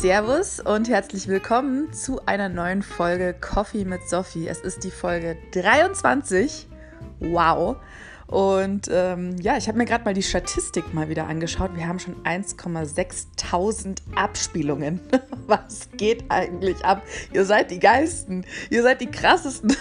Servus und herzlich willkommen zu einer neuen Folge Coffee mit Sophie. Es ist die Folge 23. Wow. Und ähm, ja, ich habe mir gerade mal die Statistik mal wieder angeschaut. Wir haben schon 1,6 Abspielungen. Was geht eigentlich ab? Ihr seid die Geisten. Ihr seid die krassesten.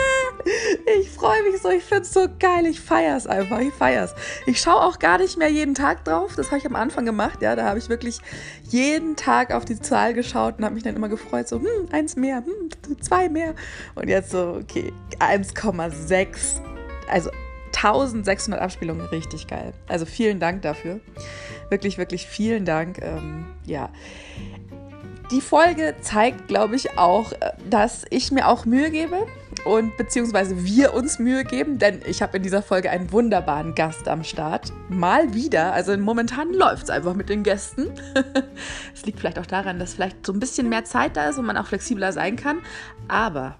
ich freue mich so. Ich finde es so geil. Ich feiere es einfach. Ich feiere es. Ich schaue auch gar nicht mehr jeden Tag drauf. Das habe ich am Anfang gemacht. Ja, da habe ich wirklich jeden Tag auf die Zahl geschaut und habe mich dann immer gefreut. So, hm, eins mehr, hm, zwei mehr. Und jetzt so, okay, 1,6. Also 1600 Abspielungen, richtig geil. Also vielen Dank dafür. Wirklich, wirklich vielen Dank. Ähm, ja. Die Folge zeigt, glaube ich, auch, äh, dass ich mir auch Mühe gebe und beziehungsweise wir uns Mühe geben, denn ich habe in dieser Folge einen wunderbaren Gast am Start. Mal wieder, also momentan läuft es einfach mit den Gästen. Es liegt vielleicht auch daran, dass vielleicht so ein bisschen mehr Zeit da ist und man auch flexibler sein kann. Aber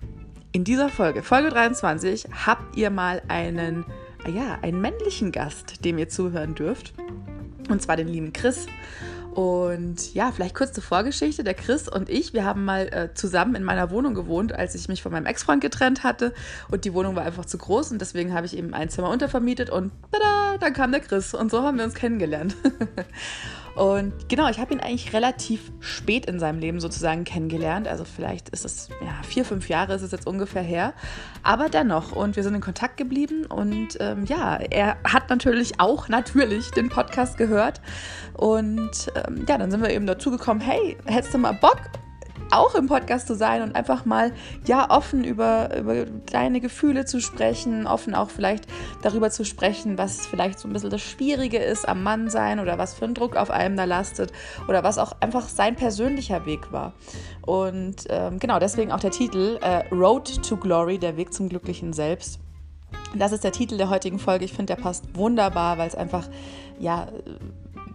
in dieser Folge, Folge 23, habt ihr mal einen ja, einen männlichen Gast, dem ihr zuhören dürft. Und zwar den lieben Chris. Und ja, vielleicht kurz zur Vorgeschichte. Der Chris und ich, wir haben mal äh, zusammen in meiner Wohnung gewohnt, als ich mich von meinem Ex-Freund getrennt hatte. Und die Wohnung war einfach zu groß und deswegen habe ich eben ein Zimmer untervermietet und tada, dann kam der Chris. Und so haben wir uns kennengelernt. Und genau, ich habe ihn eigentlich relativ spät in seinem Leben sozusagen kennengelernt. Also vielleicht ist es, ja, vier, fünf Jahre ist es jetzt ungefähr her. Aber dennoch. Und wir sind in Kontakt geblieben. Und ähm, ja, er hat natürlich auch natürlich den Podcast gehört. Und ähm, ja, dann sind wir eben dazu gekommen, hey, hättest du mal Bock? Auch im Podcast zu sein und einfach mal ja offen über, über deine Gefühle zu sprechen, offen auch vielleicht darüber zu sprechen, was vielleicht so ein bisschen das Schwierige ist am Mann sein oder was für ein Druck auf einem da lastet oder was auch einfach sein persönlicher Weg war. Und ähm, genau deswegen auch der Titel äh, Road to Glory, der Weg zum glücklichen Selbst. Das ist der Titel der heutigen Folge. Ich finde, der passt wunderbar, weil es einfach ja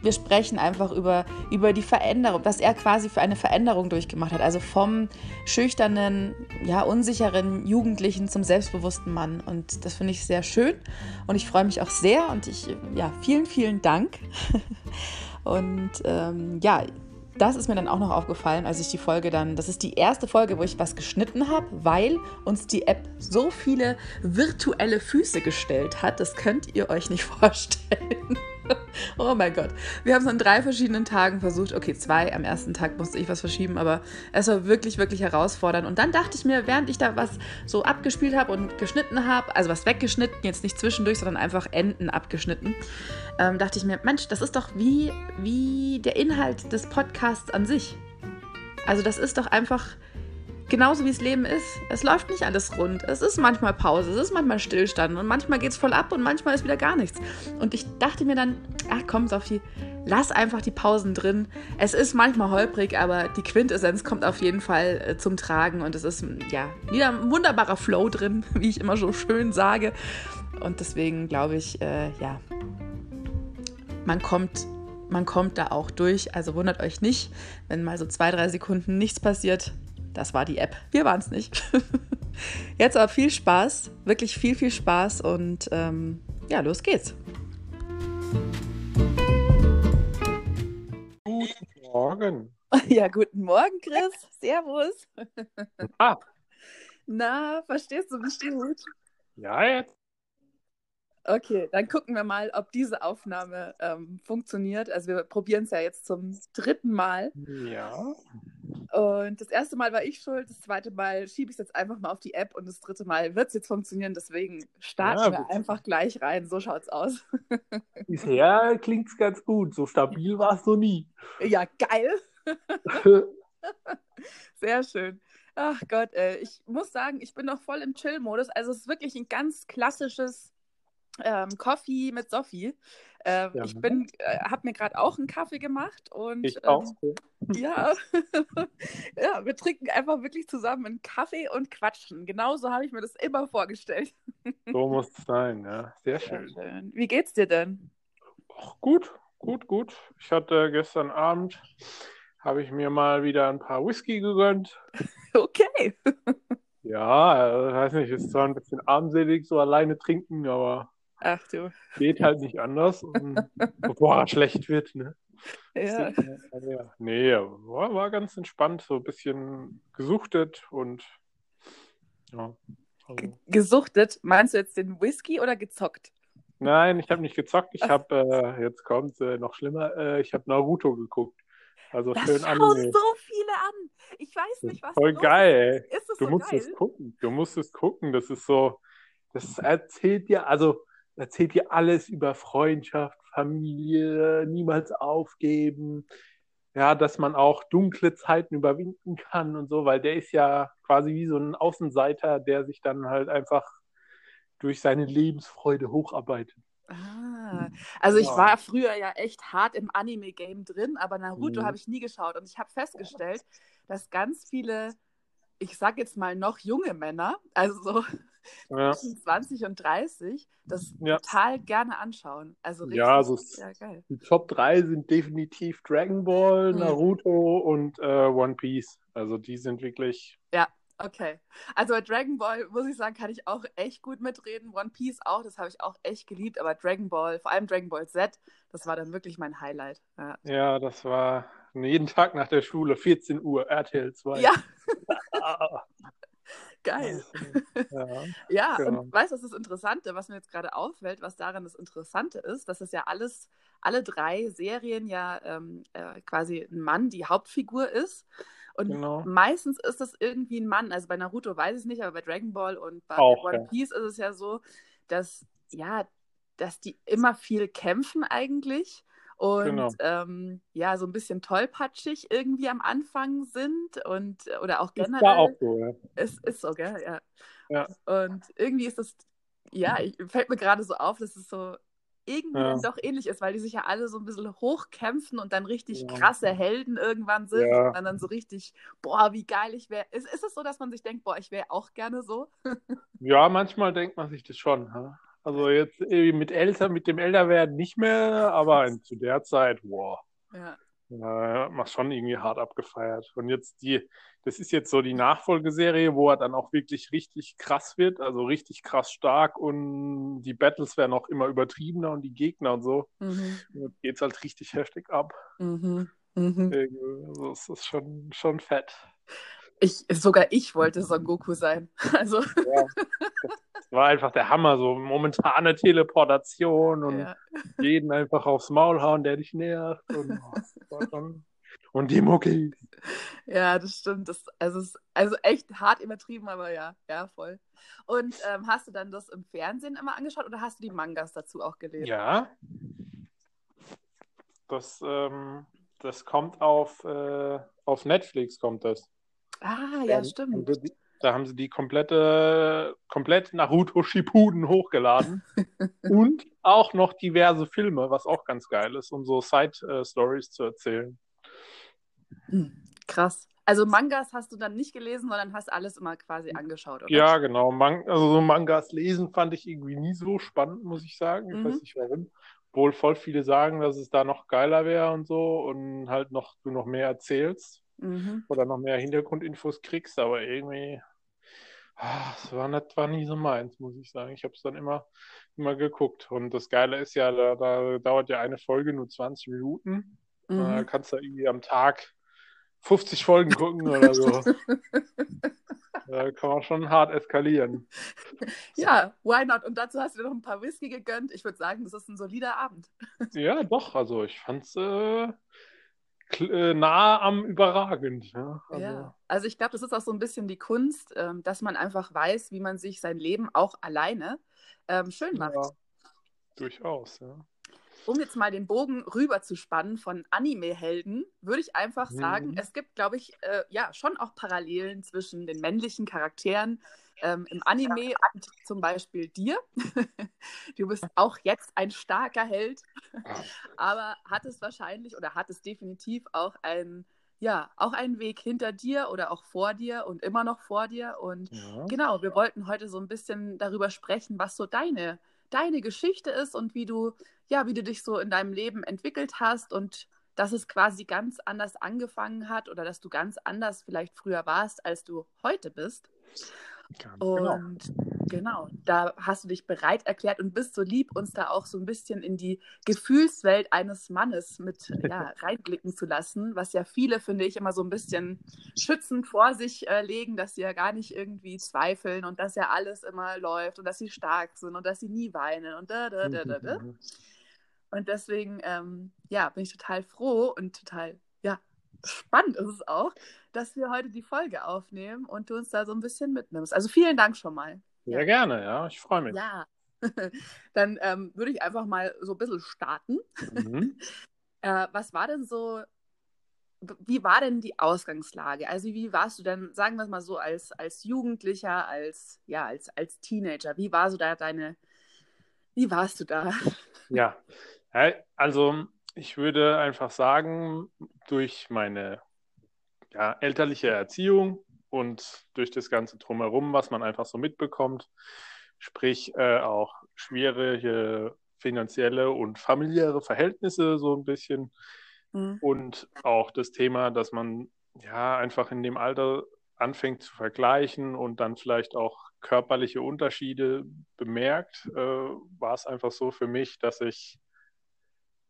wir sprechen einfach über, über die Veränderung, was er quasi für eine Veränderung durchgemacht hat. Also vom schüchternen, ja, unsicheren Jugendlichen zum selbstbewussten Mann. Und das finde ich sehr schön. Und ich freue mich auch sehr. Und ich, ja, vielen, vielen Dank. Und ähm, ja, das ist mir dann auch noch aufgefallen, als ich die Folge dann, das ist die erste Folge, wo ich was geschnitten habe, weil uns die App so viele virtuelle Füße gestellt hat. Das könnt ihr euch nicht vorstellen. oh mein Gott. Wir haben es an drei verschiedenen Tagen versucht. Okay, zwei. Am ersten Tag musste ich was verschieben, aber es war wirklich, wirklich herausfordernd. Und dann dachte ich mir, während ich da was so abgespielt habe und geschnitten habe, also was weggeschnitten, jetzt nicht zwischendurch, sondern einfach Enden abgeschnitten, ähm, dachte ich mir, Mensch, das ist doch wie, wie der Inhalt des Podcasts an sich. Also das ist doch einfach genauso wie es Leben ist. Es läuft nicht alles rund. Es ist manchmal Pause, es ist manchmal Stillstand und manchmal geht es voll ab und manchmal ist wieder gar nichts. Und ich dachte mir dann, ach komm, Sophie, lass einfach die Pausen drin. Es ist manchmal holprig, aber die Quintessenz kommt auf jeden Fall äh, zum Tragen und es ist ja wieder ein wunderbarer Flow drin, wie ich immer so schön sage. Und deswegen glaube ich, äh, ja, man kommt man kommt da auch durch. Also wundert euch nicht, wenn mal so zwei, drei Sekunden nichts passiert. Das war die App. Wir waren es nicht. Jetzt aber viel Spaß, wirklich viel, viel Spaß und ähm, ja, los geht's. Guten Morgen. Ja, guten Morgen, Chris. Servus. Ah. Na, verstehst du mich gut? Ja, jetzt. Okay, dann gucken wir mal, ob diese Aufnahme ähm, funktioniert. Also wir probieren es ja jetzt zum dritten Mal. Ja. Und das erste Mal war ich schuld, das zweite Mal schiebe ich es jetzt einfach mal auf die App und das dritte Mal wird es jetzt funktionieren. Deswegen starten ja, wir einfach gleich rein. So schaut's aus. Bisher klingt es ganz gut. So stabil war es noch nie. Ja, geil. Sehr schön. Ach Gott, ey. ich muss sagen, ich bin noch voll im Chill-Modus. Also es ist wirklich ein ganz klassisches ähm, Coffee mit Sophie. Ähm, ja. Ich bin, äh, habe mir gerade auch einen Kaffee gemacht und ich auch. Ähm, ja, ja, wir trinken einfach wirklich zusammen einen Kaffee und quatschen. Genauso habe ich mir das immer vorgestellt. so muss es sein, ja, sehr schön. Sehr schön. Wie geht's dir denn? Ach, gut, gut, gut. Ich hatte gestern Abend habe ich mir mal wieder ein paar Whisky gegönnt. Okay. ja, äh, weiß nicht, ist zwar ein bisschen armselig so alleine trinken, aber Ach du. Geht halt nicht anders, bevor er schlecht wird. Ne? Ja. ja. Nee, war, war ganz entspannt, so ein bisschen gesuchtet und ja. Also. Gesuchtet, meinst du jetzt den Whisky oder gezockt? Nein, ich habe nicht gezockt. Ich habe, äh, jetzt kommt äh, noch schlimmer, äh, ich habe Naruto geguckt. Also das schön schauen Anime. so viele an. Ich weiß nicht, was Voll geil. Ist das du so musst geil? es gucken. Du musst es gucken. Das ist so, das erzählt dir, also erzählt dir alles über Freundschaft, Familie, niemals aufgeben. Ja, dass man auch dunkle Zeiten überwinden kann und so, weil der ist ja quasi wie so ein Außenseiter, der sich dann halt einfach durch seine Lebensfreude hocharbeitet. Ah, also ich war früher ja echt hart im Anime-Game drin, aber Naruto mhm. habe ich nie geschaut und ich habe festgestellt, dass ganz viele, ich sag jetzt mal noch junge Männer, also so ja. zwischen 20 und 30, das ja. total gerne anschauen. Also richtig, ja, also ja, geil. Die Top 3 sind definitiv Dragon Ball, mhm. Naruto und äh, One Piece. Also die sind wirklich ja. Okay. Also bei Dragon Ball, muss ich sagen, kann ich auch echt gut mitreden. One Piece auch, das habe ich auch echt geliebt. Aber Dragon Ball, vor allem Dragon Ball Z, das war dann wirklich mein Highlight. Ja, ja das war jeden Tag nach der Schule, 14 Uhr, RTL 2. Ja. Geil. Ja, ja genau. und weißt du, was das Interessante, was mir jetzt gerade auffällt, was daran das Interessante ist, dass es ja alles, alle drei Serien ja ähm, äh, quasi ein Mann die Hauptfigur ist. Und genau. meistens ist das irgendwie ein Mann. Also bei Naruto weiß ich es nicht, aber bei Dragon Ball und bei Auch, One Piece ist es ja so, dass, ja, dass die immer viel kämpfen eigentlich. Und genau. ähm, ja, so ein bisschen tollpatschig irgendwie am Anfang sind und oder auch generell. Ist auch so, ja. Es ist so, gell? Ja. ja. Und irgendwie ist das, ja, fällt mir gerade so auf, dass es so irgendwie ja. doch ähnlich ist, weil die sich ja alle so ein bisschen hochkämpfen und dann richtig ja. krasse Helden irgendwann sind ja. und dann so richtig, boah, wie geil ich wäre. Ist, ist es so, dass man sich denkt, boah, ich wäre auch gerne so? ja, manchmal denkt man sich das schon. Also jetzt mit älter, mit dem Älterwerden nicht mehr, aber zu der Zeit, boah. Ja. Ja, hat schon irgendwie hart abgefeiert. Und jetzt die, das ist jetzt so die Nachfolgeserie, wo er dann auch wirklich richtig krass wird, also richtig krass stark und die Battles werden auch immer übertriebener und die Gegner und so. Mhm. Jetzt geht's halt richtig heftig ab. Mhm. Mhm. Also es ist schon, schon fett. Ich, sogar ich wollte Son Goku sein. Also. Ja, das war einfach der Hammer, so momentane Teleportation und ja. jeden einfach aufs Maul hauen, der dich nervt. Und, und die Mucki. Ja, das stimmt. Das, also, also echt hart übertrieben, aber ja, ja, voll. Und ähm, hast du dann das im Fernsehen immer angeschaut oder hast du die Mangas dazu auch gelesen? Ja. Das, ähm, das kommt auf, äh, auf Netflix, kommt das. Ah, ja, ähm, stimmt. Da haben sie die komplette, komplett Naruto Shippuden hochgeladen. und auch noch diverse Filme, was auch ganz geil ist, um so Side-Stories zu erzählen. Hm, krass. Also Mangas hast du dann nicht gelesen, sondern hast alles immer quasi angeschaut, oder? Ja, genau. Man also so Mangas lesen fand ich irgendwie nie so spannend, muss ich sagen. Ich mhm. weiß nicht warum. Obwohl voll viele sagen, dass es da noch geiler wäre und so und halt noch du noch mehr erzählst mhm. oder noch mehr Hintergrundinfos kriegst, aber irgendwie, ach, das war, nicht, war nie so meins, muss ich sagen. Ich habe es dann immer, immer geguckt. Und das Geile ist ja, da, da dauert ja eine Folge nur 20 Minuten. Mhm. Da kannst du irgendwie am Tag 50 Folgen gucken oder so. da kann man schon hart eskalieren. Ja, why not? Und dazu hast du dir noch ein paar Whisky gegönnt. Ich würde sagen, das ist ein solider Abend. ja, doch. Also ich fand's äh, nah am überragend. Ja, also, ja. also ich glaube, das ist auch so ein bisschen die Kunst, ähm, dass man einfach weiß, wie man sich sein Leben auch alleine ähm, schön macht. Ja, durchaus, ja. Um jetzt mal den Bogen rüber zu spannen von Anime-Helden, würde ich einfach sagen, mhm. es gibt, glaube ich, äh, ja, schon auch Parallelen zwischen den männlichen Charakteren ähm, im Anime und zum Beispiel dir. du bist auch jetzt ein starker Held, aber hattest wahrscheinlich oder hattest definitiv auch einen ja, auch einen Weg hinter dir oder auch vor dir und immer noch vor dir. Und ja. genau, wir wollten heute so ein bisschen darüber sprechen, was so deine, deine Geschichte ist und wie du, ja, wie du dich so in deinem Leben entwickelt hast und dass es quasi ganz anders angefangen hat oder dass du ganz anders vielleicht früher warst, als du heute bist. Ganz genau. und genau. genau, da hast du dich bereit erklärt und bist so lieb, uns da auch so ein bisschen in die Gefühlswelt eines Mannes mit ja, reinblicken zu lassen, was ja viele, finde ich, immer so ein bisschen schützend vor sich äh, legen, dass sie ja gar nicht irgendwie zweifeln und dass ja alles immer läuft und dass sie stark sind und dass sie nie weinen und da, da, da, da, da. Und deswegen, ähm, ja, bin ich total froh und total, ja, spannend ist es auch, dass wir heute die Folge aufnehmen und du uns da so ein bisschen mitnimmst. Also vielen Dank schon mal. Sehr ja. gerne, ja, ich freue mich. Ja, dann ähm, würde ich einfach mal so ein bisschen starten. Mhm. äh, was war denn so, wie war denn die Ausgangslage? Also wie warst du denn, sagen wir es mal so, als, als Jugendlicher, als, ja, als, als Teenager, wie war so da deine, wie warst du da? Ja, also ich würde einfach sagen, durch meine ja, elterliche Erziehung und durch das ganze Drumherum, was man einfach so mitbekommt, sprich äh, auch schwierige finanzielle und familiäre Verhältnisse so ein bisschen mhm. und auch das Thema, dass man ja einfach in dem Alter anfängt zu vergleichen und dann vielleicht auch körperliche Unterschiede bemerkt, äh, war es einfach so für mich, dass ich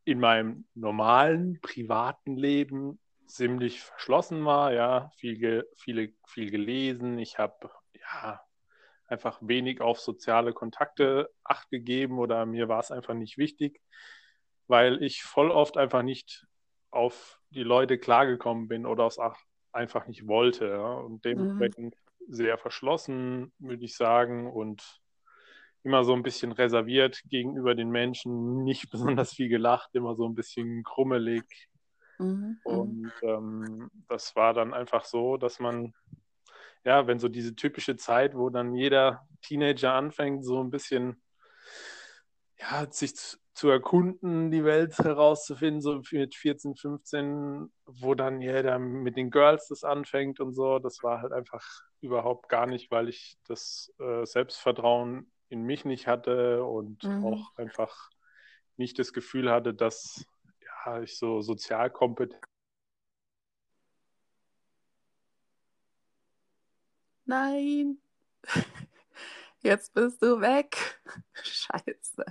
in meinem normalen privaten Leben ziemlich verschlossen war, ja, viel, viele, viel gelesen. Ich habe ja einfach wenig auf soziale Kontakte acht gegeben oder mir war es einfach nicht wichtig, weil ich voll oft einfach nicht auf die Leute klargekommen bin oder es auch einfach nicht wollte. Ja, und dementsprechend mhm. sehr verschlossen, würde ich sagen, und immer so ein bisschen reserviert gegenüber den Menschen, nicht besonders viel gelacht, immer so ein bisschen krummelig. Mhm, mhm. Und ähm, das war dann einfach so, dass man, ja, wenn so diese typische Zeit, wo dann jeder Teenager anfängt, so ein bisschen, ja, sich zu, zu erkunden, die Welt herauszufinden, so mit 14, 15, wo dann jeder mit den Girls das anfängt und so. Das war halt einfach überhaupt gar nicht, weil ich das äh, Selbstvertrauen in mich nicht hatte und mhm. auch einfach nicht das Gefühl hatte, dass ja, ich so sozial kompetent Nein, jetzt bist du weg. Scheiße.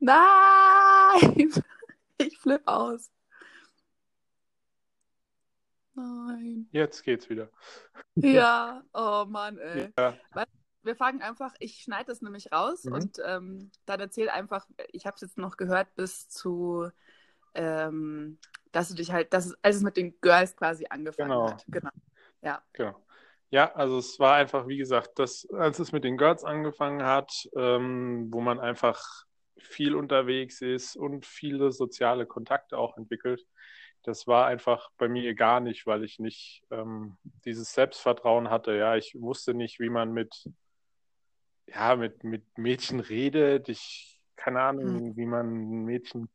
Nein, ich flipp aus. Nein. Jetzt geht's wieder. Ja, oh Mann, ey. Ja wir fangen einfach, ich schneide das nämlich raus mhm. und ähm, dann erzähl einfach, ich habe es jetzt noch gehört bis zu, ähm, dass du dich halt, dass, als es mit den Girls quasi angefangen genau. hat. Genau. Ja. Genau. Ja, also es war einfach, wie gesagt, dass, als es mit den Girls angefangen hat, ähm, wo man einfach viel unterwegs ist und viele soziale Kontakte auch entwickelt, das war einfach bei mir gar nicht, weil ich nicht ähm, dieses Selbstvertrauen hatte. Ja, ich wusste nicht, wie man mit ja, mit, mit Mädchen redet. Ich, keine Ahnung, mhm. wie man ein Mädchen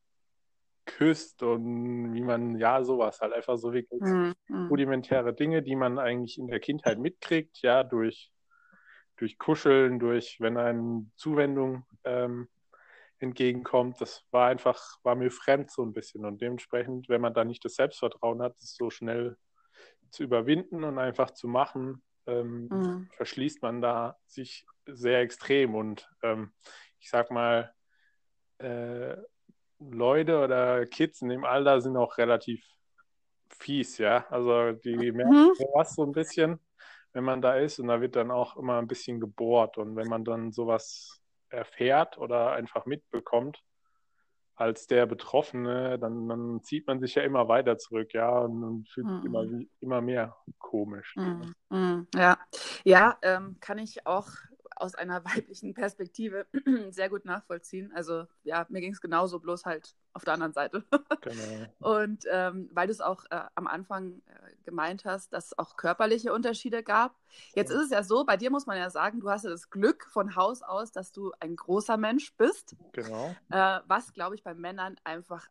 küsst und wie man, ja, sowas halt einfach so wirklich mhm. rudimentäre Dinge, die man eigentlich in der Kindheit mitkriegt, ja, durch, durch Kuscheln, durch, wenn eine Zuwendung ähm, entgegenkommt. Das war einfach, war mir fremd so ein bisschen. Und dementsprechend, wenn man da nicht das Selbstvertrauen hat, das so schnell zu überwinden und einfach zu machen, ähm, mhm. verschließt man da sich sehr extrem. Und ähm, ich sag mal, äh, Leute oder Kids in dem Alter sind auch relativ fies, ja. Also die merken mhm. was so ein bisschen, wenn man da ist und da wird dann auch immer ein bisschen gebohrt. Und wenn man dann sowas erfährt oder einfach mitbekommt, als der Betroffene, dann, dann, zieht man sich ja immer weiter zurück, ja, und, und fühlt sich immer, mhm. immer mehr komisch. Mhm. Ja, ja ähm, kann ich auch aus einer weiblichen Perspektive sehr gut nachvollziehen. Also ja, mir ging es genauso, bloß halt auf der anderen Seite. Genau. Und ähm, weil du es auch äh, am Anfang äh, gemeint hast, dass es auch körperliche Unterschiede gab. Jetzt ja. ist es ja so, bei dir muss man ja sagen, du hast ja das Glück von Haus aus, dass du ein großer Mensch bist. Genau. Äh, was, glaube ich, bei Männern einfach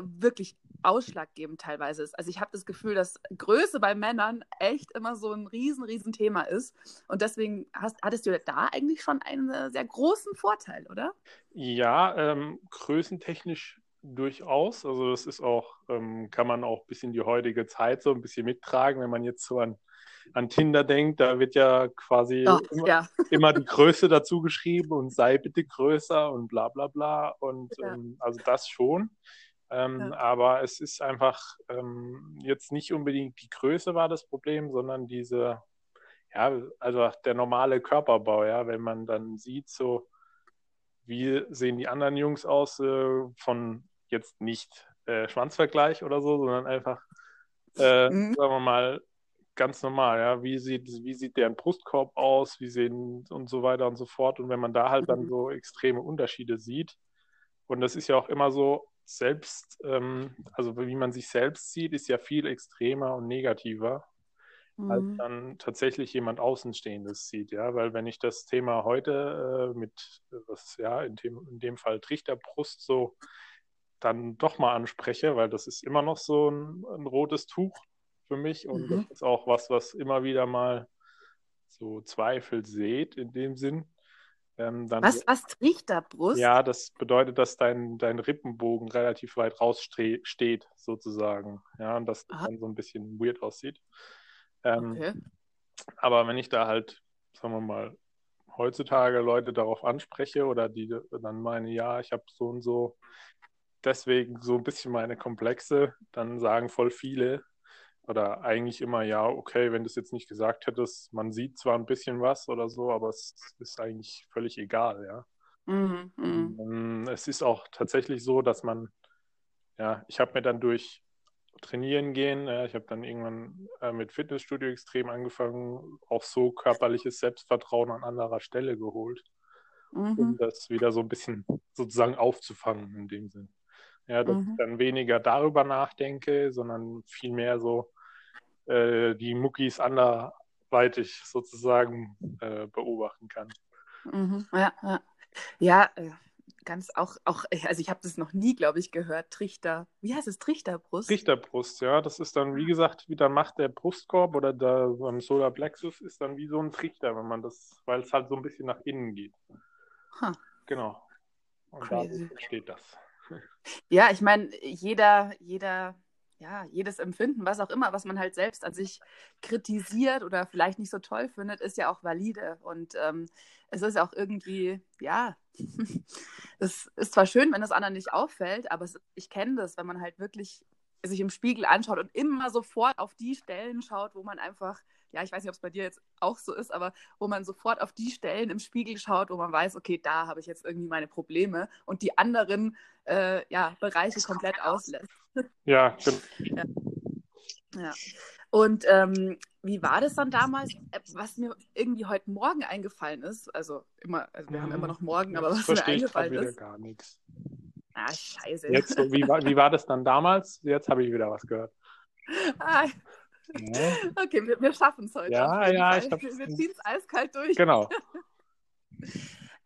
wirklich ausschlaggebend teilweise ist. Also ich habe das Gefühl, dass Größe bei Männern echt immer so ein riesen, riesen Thema ist. Und deswegen hast, hattest du da eigentlich schon einen sehr großen Vorteil, oder? Ja, ähm, größentechnisch durchaus. Also das ist auch, ähm, kann man auch bis in die heutige Zeit so ein bisschen mittragen, wenn man jetzt so an an Tinder denkt, da wird ja quasi Oh, immer, ja. immer die Größe dazu geschrieben und sei bitte größer und bla bla bla. Und Ja. ähm, also das schon. Ähm, Ja. Aber es ist einfach ähm, jetzt nicht unbedingt die Größe war das Problem, sondern diese, ja, also der normale Körperbau, ja, wenn man dann sieht, so wie sehen die anderen Jungs aus, äh, von jetzt nicht äh, Schwanzvergleich oder so, sondern einfach, äh, Mhm. sagen wir mal, ganz normal, ja, wie sieht, wie sieht deren Brustkorb aus, wie sehen und so weiter und so fort. Und wenn man da halt dann Mhm. so extreme Unterschiede sieht, und das ist ja auch immer so, selbst, ähm, also wie man sich selbst sieht, ist ja viel extremer und negativer, als Mhm. dann tatsächlich jemand Außenstehendes sieht, ja, weil wenn ich das Thema heute äh, mit, was ja in dem, in dem Fall Trichterbrust so dann doch mal anspreche, weil das ist immer noch so ein, ein rotes Tuch für mich und Mhm. das ist auch was, was immer wieder mal so Zweifel seht in dem Sinn. Ähm, dann Was, was Trichterbrust? ja, das bedeutet, dass dein, dein Rippenbogen relativ weit raus stre- steht, sozusagen. Ja, und das Aha. dann so ein bisschen weird aussieht. Ähm, Okay. aber wenn ich da halt, sagen wir mal, heutzutage Leute darauf anspreche oder die dann meine, ja, ich habe so und so deswegen so ein bisschen meine Komplexe, dann sagen voll viele oder eigentlich immer, ja, okay, wenn du es jetzt nicht gesagt hättest, man sieht zwar ein bisschen was oder so, aber es ist eigentlich völlig egal, ja. Mhm. Mhm. Ähm, Es ist auch tatsächlich so, dass man, ja, ich habe mir dann durch Trainieren gehen, äh, ich habe dann irgendwann äh, mit Fitnessstudio extrem angefangen, auch so körperliches Selbstvertrauen an anderer Stelle geholt, um Mhm. das wieder so ein bisschen sozusagen aufzufangen in dem Sinn. Ja, dass Mhm. ich dann weniger darüber nachdenke, sondern vielmehr so äh, die Muckis anderweitig sozusagen äh, beobachten kann. Mhm. Ja, ja. Ja, äh, ganz auch, auch, also ich habe das noch nie, glaube ich, gehört. Trichter. Wie heißt es? Trichterbrust? Trichterbrust, ja, das ist dann, wie gesagt, wie dann macht der Brustkorb oder der beim Solar Plexus ist dann wie so ein Trichter, wenn man das, weil es halt so ein bisschen nach innen geht. Ha. Genau. Und Crazy. dadurch entsteht das. Ja, ich meine, jeder, jeder, ja, jedes Empfinden, was auch immer, was man halt selbst an sich kritisiert oder vielleicht nicht so toll findet, ist ja auch valide. Und ähm, es ist auch irgendwie, ja, es ist zwar schön, wenn das anderen nicht auffällt, aber es, ich kenne das, wenn man halt wirklich sich im Spiegel anschaut und immer sofort auf die Stellen schaut, wo man einfach, ja, ich weiß nicht, ob es bei dir jetzt auch so ist, aber wo man sofort auf die Stellen im Spiegel schaut, wo man weiß, okay, da habe ich jetzt irgendwie meine Probleme und die anderen äh, ja, Bereiche komplett auslässt. Ja, genau. Ja. Und ähm, wie war das dann damals? Äh, Was mir irgendwie heute Morgen eingefallen ist, also immer, also wir haben immer noch morgen, aber was mir verstehe ich gerade eingefallen wieder ist. gar nichts. Ah, scheiße. Jetzt, wie, war, wie war das dann damals? Jetzt habe ich wieder was gehört. Ah, Ja, okay, wir, wir schaffen es heute. Ja, ja, ich hab's- wir wir ziehen es eiskalt durch. genau.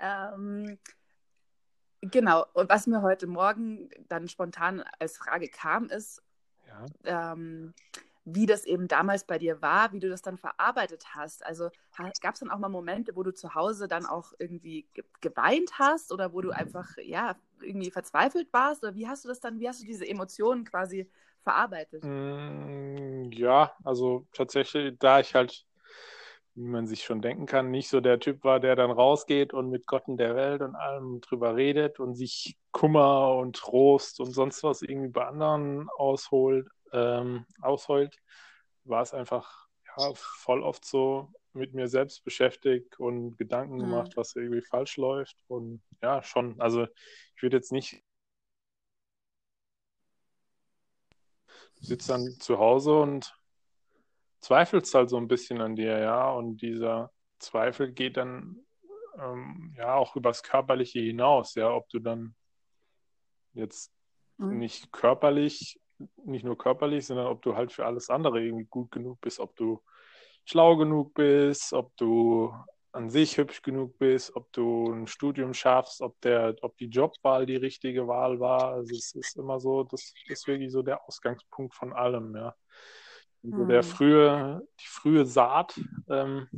Ähm, genau, und was mir heute Morgen dann spontan als Frage kam, ist, Ja. ähm, wie das eben damals bei dir war, wie du das dann verarbeitet hast. Also gab es dann auch mal Momente, wo du zu Hause dann auch irgendwie ge geweint hast oder wo du einfach ja irgendwie verzweifelt warst? Oder wie hast du das dann, wie hast du diese Emotionen quasi verarbeitet? Mm, Ja, also tatsächlich, da ich halt, wie man sich schon denken kann, nicht so der Typ war, der dann rausgeht und mit Gott in der Welt und allem drüber redet und sich Kummer und Trost und sonst was irgendwie bei anderen ausholt, ähm, ausheult, war es einfach ja, voll oft so mit mir selbst beschäftigt und Gedanken Mhm. gemacht, was irgendwie falsch läuft. Und ja, schon, also ich würde jetzt nicht sitzt dann zu Hause und zweifelst halt so ein bisschen an dir, ja. Und dieser Zweifel geht dann ähm, ja auch übers Körperliche hinaus, ja, ob du dann jetzt Mhm. nicht körperlich, nicht nur körperlich, sondern ob du halt für alles andere irgendwie gut genug bist, ob du schlau genug bist, ob du an sich hübsch genug bist, ob du ein Studium schaffst, ob der, ob die Jobwahl die richtige Wahl war. Also es ist immer so, das ist wirklich so der Ausgangspunkt von allem, ja. Und so der Mhm. frühe, die frühe Saat, ähm,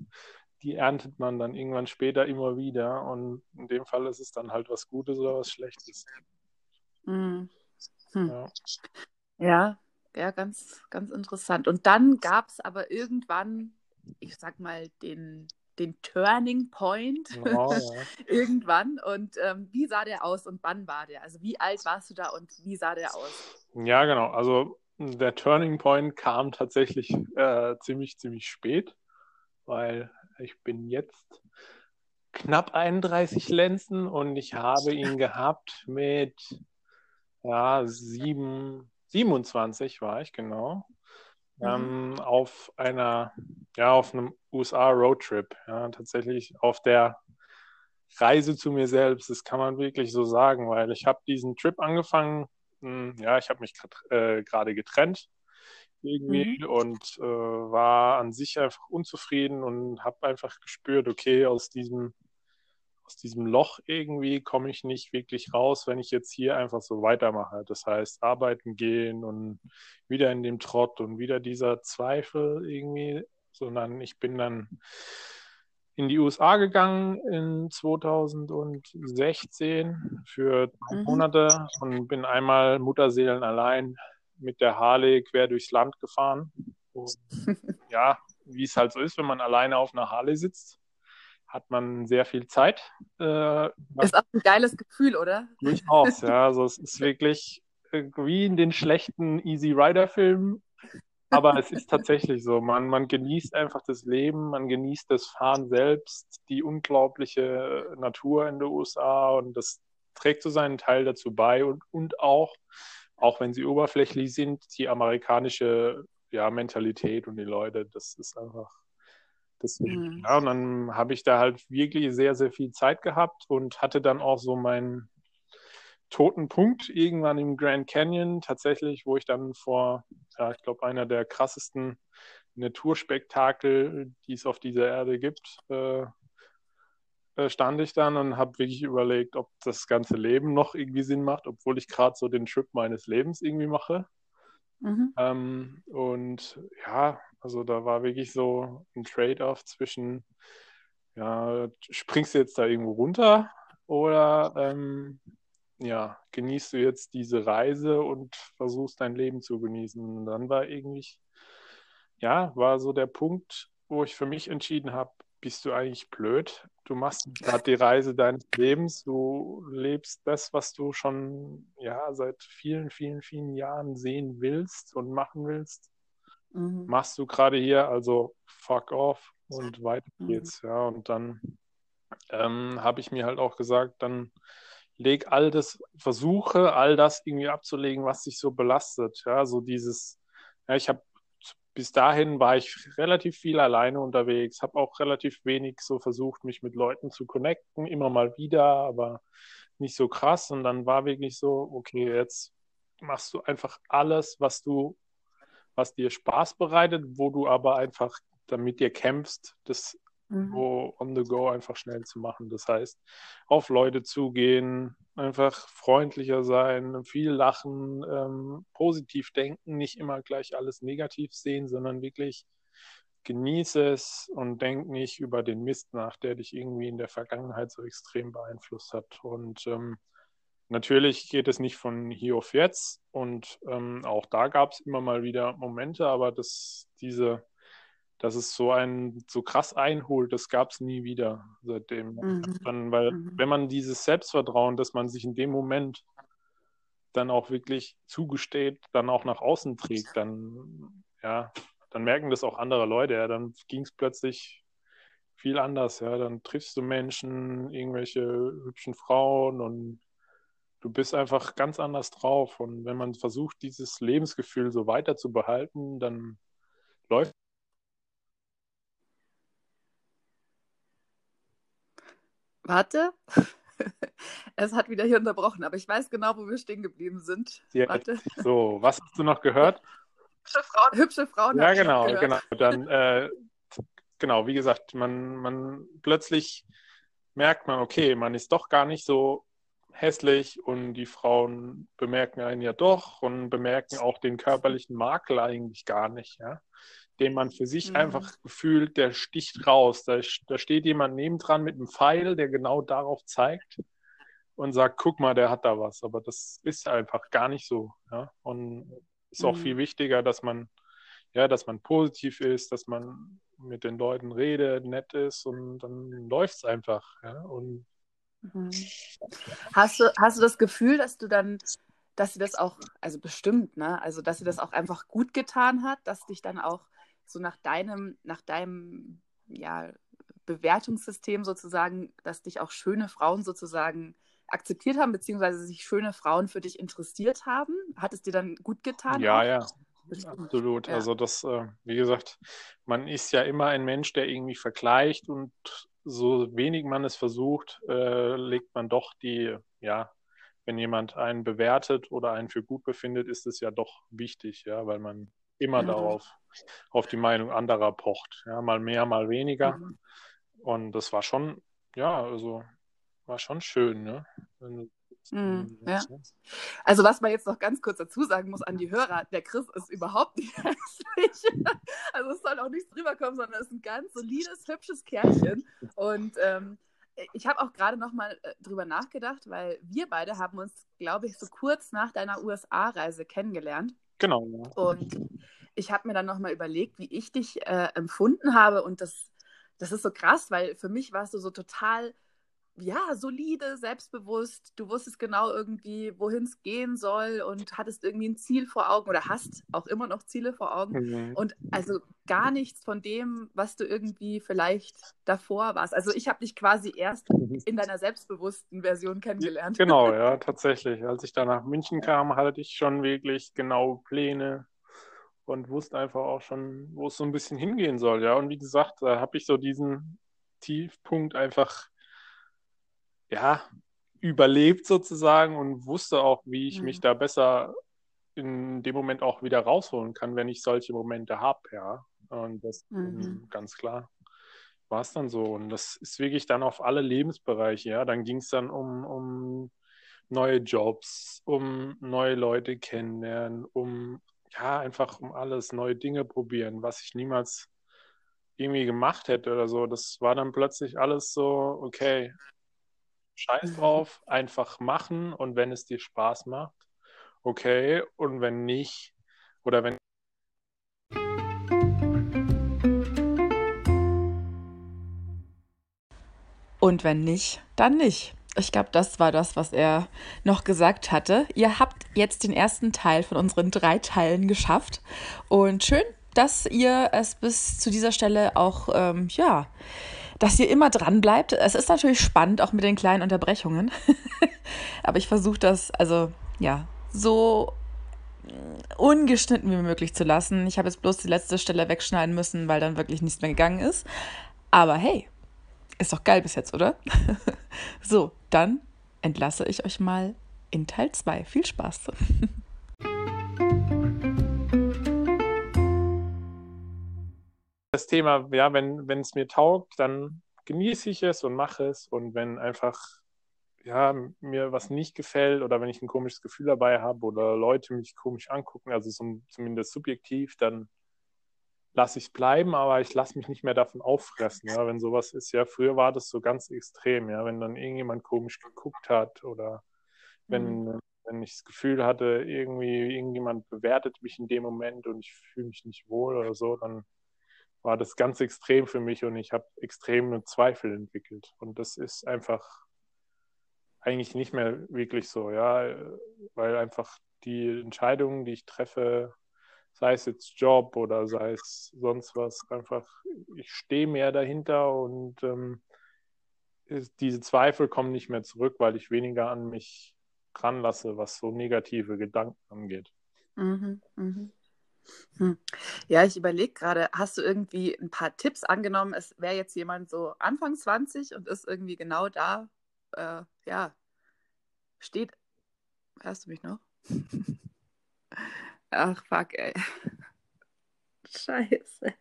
die erntet man dann irgendwann später immer wieder. Und in dem Fall ist es dann halt was Gutes oder was Schlechtes. Mhm. Hm. Ja. Ja, ja, ganz, ganz interessant. Und dann gab es aber irgendwann ich sag mal, den, den Turning Point oh, ja. irgendwann. Und ähm, wie sah der aus und wann war der? Also wie alt warst du da und wie sah der aus? Ja, genau. Also der Turning Point kam tatsächlich äh, ziemlich, ziemlich spät, weil ich bin jetzt knapp 31 Lenzen und ich habe ihn gehabt mit ja, sieben, 27 war ich, genau. Mhm. Ähm, auf einer, ja, auf einem USA-Roadtrip. Ja, tatsächlich auf der Reise zu mir selbst, das kann man wirklich so sagen, weil ich habe diesen Trip angefangen, mh, hm, ja, ich habe mich gerade äh, getrennt irgendwie mhm. und äh, war an sich einfach unzufrieden und habe einfach gespürt, okay, aus diesem aus diesem Loch irgendwie komme ich nicht wirklich raus, wenn ich jetzt hier einfach so weitermache. Das heißt, arbeiten gehen und wieder in dem Trott und wieder dieser Zweifel irgendwie, sondern ich bin dann in die USA gegangen in 2016 für drei mhm. Monate und bin einmal Mutterseelen allein mit der Harley quer durchs Land gefahren. Und, ja, wie es halt so ist, wenn man alleine auf einer Harley sitzt hat man sehr viel Zeit. Äh, ist auch ein geiles Gefühl, oder? Durchaus, ja. Also es ist wirklich äh, wie in den schlechten Easy Rider-Filmen. Aber es ist tatsächlich so. Man, man genießt einfach das Leben, man genießt das Fahren selbst, die unglaubliche Natur in den USA und das trägt so seinen Teil dazu bei und, und auch, auch wenn sie oberflächlich sind, die amerikanische ja, Mentalität und die Leute, das ist einfach Deswegen, mhm. ja, und dann habe ich da halt wirklich sehr, sehr viel Zeit gehabt und hatte dann auch so meinen toten Punkt irgendwann im Grand Canyon tatsächlich, wo ich dann vor, ja, ich glaube, einer der krassesten Naturspektakel, die es auf dieser Erde gibt, äh, äh stand ich dann und habe wirklich überlegt, ob das ganze Leben noch irgendwie Sinn macht, obwohl ich gerade so den Trip meines Lebens irgendwie mache. Mhm. Ähm, und ja, also da war wirklich so ein Trade-off zwischen, ja, springst du jetzt da irgendwo runter oder ähm, ja, genießt du jetzt diese Reise und versuchst dein Leben zu genießen. Und dann war irgendwie, ja, war so der Punkt, wo ich für mich entschieden habe, bist du eigentlich blöd? Du machst gerade die Reise deines Lebens, du lebst das, was du schon ja seit vielen, vielen, vielen Jahren sehen willst und machen willst mhm. machst du gerade hier, also fuck off und weiter mhm. geht's. Mhm. Ja, und dann ähm, habe ich mir halt auch gesagt, dann leg all das, versuche all das irgendwie abzulegen, was dich so belastet. Ja, so dieses, ja, ich habe bis dahin war ich relativ viel alleine unterwegs, habe auch relativ wenig so versucht, mich mit Leuten zu connecten, immer mal wieder, aber nicht so krass. Und dann war wirklich so, okay, jetzt machst du einfach alles, was du was dir Spaß bereitet, wo du aber einfach damit dir kämpfst, das mhm. so on the go einfach schnell zu machen. Das heißt, auf Leute zugehen, einfach freundlicher sein, viel lachen, ähm, positiv denken, nicht immer gleich alles negativ sehen, sondern wirklich genieße es und denk nicht über den Mist nach, der dich irgendwie in der Vergangenheit so extrem beeinflusst hat. Und ähm, Natürlich geht es nicht von hier auf jetzt und ähm, auch da gab es immer mal wieder Momente, aber das, diese, dass es so ein so krass einholt, das gab es nie wieder seitdem. Mhm. Dann, weil mhm. wenn man dieses Selbstvertrauen, dass man sich in dem Moment dann auch wirklich zugesteht, dann auch nach außen trägt, dann ja, dann merken das auch andere Leute. Ja, dann ging es plötzlich viel anders. Ja, dann triffst du Menschen, irgendwelche hübschen Frauen und du bist einfach ganz anders drauf. Und wenn man versucht, dieses Lebensgefühl so weiter zu behalten, dann läuft. Warte. Es hat wieder hier unterbrochen, aber ich weiß genau, wo wir stehen geblieben sind. Ja, Warte. So, was hast du noch gehört? Hübsche Frauen. Hübsche Frauen. Ja, genau, genau. Dann, äh, genau, wie gesagt, man, man plötzlich merkt man, okay, man ist doch gar nicht so hässlich und die Frauen bemerken einen ja doch und bemerken auch den körperlichen Makel eigentlich gar nicht, ja. Den man für sich mhm. einfach gefühlt, der sticht raus. Da, da steht jemand nebendran mit einem Pfeil, der genau darauf zeigt und sagt, guck mal, der hat da was. Aber das ist einfach gar nicht so, ja. Und ist auch mhm. viel wichtiger, dass man, ja, dass man positiv ist, dass man mit den Leuten redet, nett ist und dann läuft es einfach. Ja? Und mhm. hast, du, hast du das Gefühl, dass du dann, dass sie das auch, also bestimmt, ne? Also dass sie das auch einfach gut getan hat, dass dich dann auch so nach deinem, nach deinem ja, Bewertungssystem sozusagen, dass dich auch schöne Frauen sozusagen akzeptiert haben, beziehungsweise sich schöne Frauen für dich interessiert haben? Hat es dir dann gut getan? Ja, ja. Absolut. Ja. Also das, äh, wie gesagt, man ist ja immer ein Mensch, der irgendwie vergleicht und so wenig man es versucht, äh, legt man doch die, ja, wenn jemand einen bewertet oder einen für gut befindet, ist es ja doch wichtig, ja, weil man immer mhm. darauf, auf die Meinung anderer pocht. Ja, mal mehr, mal weniger. Mhm. Und das war schon, ja, also war schon schön, ne? Mm, ja. Also was man jetzt noch ganz kurz dazu sagen muss an die Hörer, der Chris ist überhaupt nicht hässlich. Also es soll auch nichts drüber kommen, sondern er ist ein ganz solides, hübsches Kerlchen. Und ähm, ich habe auch gerade noch mal äh, drüber nachgedacht, weil wir beide haben uns, glaube ich, so kurz nach deiner USA-Reise kennengelernt. Genau. Ja. Und ich habe mir dann noch mal überlegt, wie ich dich äh, empfunden habe. Und das, das ist so krass, weil für mich warst du so total ja, solide, selbstbewusst. Du wusstest genau irgendwie, wohin es gehen soll und hattest irgendwie ein Ziel vor Augen oder hast auch immer noch Ziele vor Augen. Mhm. Und also gar nichts von dem, was du irgendwie vielleicht davor warst. Also ich habe dich quasi erst in deiner selbstbewussten Version kennengelernt. Genau, ja, tatsächlich. Als ich da nach München kam, hatte ich schon wirklich genau Pläne und wusste einfach auch schon, wo es so ein bisschen hingehen soll. Ja, und wie gesagt, da habe ich so diesen Tiefpunkt einfach ja, überlebt sozusagen und wusste auch, wie ich mhm. mich da besser in dem Moment auch wieder rausholen kann, wenn ich solche Momente habe, ja. Und das mhm. ganz klar war es dann so. Und das ist wirklich dann auf alle Lebensbereiche, ja. Dann ging es dann um, um neue Jobs, um neue Leute kennenlernen, um ja, einfach um alles, neue Dinge probieren, was ich niemals irgendwie gemacht hätte oder so. Das war dann plötzlich alles so, okay, Scheiß drauf, einfach machen und wenn es dir Spaß macht, okay. Und wenn nicht, oder wenn. Und wenn nicht, dann nicht. Ich glaube, das war das, was er noch gesagt hatte. Ihr habt jetzt den ersten Teil von unseren drei Teilen geschafft. Und schön, dass ihr es bis zu dieser Stelle auch, ähm, ja, dass ihr immer dran bleibt. Es ist natürlich spannend, auch mit den kleinen Unterbrechungen. Aber ich versuche das, also ja, so ungeschnitten wie möglich zu lassen. Ich habe jetzt bloß die letzte Stelle wegschneiden müssen, weil dann wirklich nichts mehr gegangen ist. Aber hey, ist doch geil bis jetzt, oder? so, dann entlasse ich euch mal in Teil 2. Viel Spaß. Thema, ja, wenn, wenn es mir taugt, dann genieße ich es und mache es. Und wenn einfach ja, mir was nicht gefällt oder wenn ich ein komisches Gefühl dabei habe oder Leute mich komisch angucken, also so, zumindest subjektiv, dann lasse ich es bleiben, aber ich lasse mich nicht mehr davon auffressen, ja, wenn sowas ist. Ja, früher war das so ganz extrem, ja, wenn dann irgendjemand komisch geguckt hat oder wenn, mhm. wenn ich das Gefühl hatte, irgendwie irgendjemand bewertet mich in dem Moment und ich fühle mich nicht wohl oder so, dann war das ganz extrem für mich und ich habe extreme Zweifel entwickelt. Und das ist einfach eigentlich nicht mehr wirklich so, ja, weil einfach die Entscheidungen, die ich treffe, sei es jetzt Job oder sei es sonst was, einfach, ich stehe mehr dahinter und ähm, diese Zweifel kommen nicht mehr zurück, weil ich weniger an mich ranlasse, was so negative Gedanken angeht. Mhm, mh. Hm. Ja, ich überlege gerade, hast du irgendwie ein paar Tipps angenommen? Es wäre jetzt jemand so Anfang 20 und ist irgendwie genau da, äh, ja, steht. Hörst du mich noch? Ach, fuck, ey. Scheiße.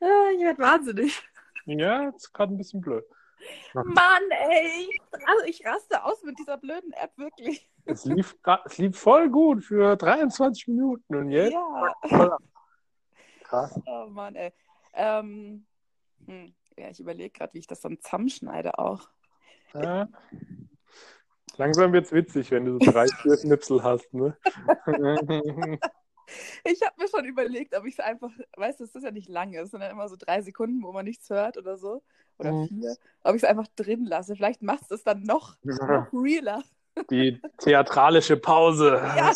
Ah, ich werde wahnsinnig. Ja, ist gerade ein bisschen blöd. Mann, ey. Also ich raste aus mit dieser blöden App, wirklich. Es lief, es lief voll gut für 23 Minuten und jetzt? Ja. Krass. Oh Mann, ey. Ähm, hm, ja, ich überlege gerade, wie ich das dann zusammenschneide auch. Ja. Langsam es witzig, wenn du so drei, vier Schnipsel hast, ne? Ich habe mir schon überlegt, ob ich es einfach, weißt du, es ist ja nicht lange, es sind dann immer so drei Sekunden, wo man nichts hört oder so. Oder mhm. vier. Ob ich es einfach drin lasse. Vielleicht machst du es dann noch, noch realer. Die theatralische Pause. Ja.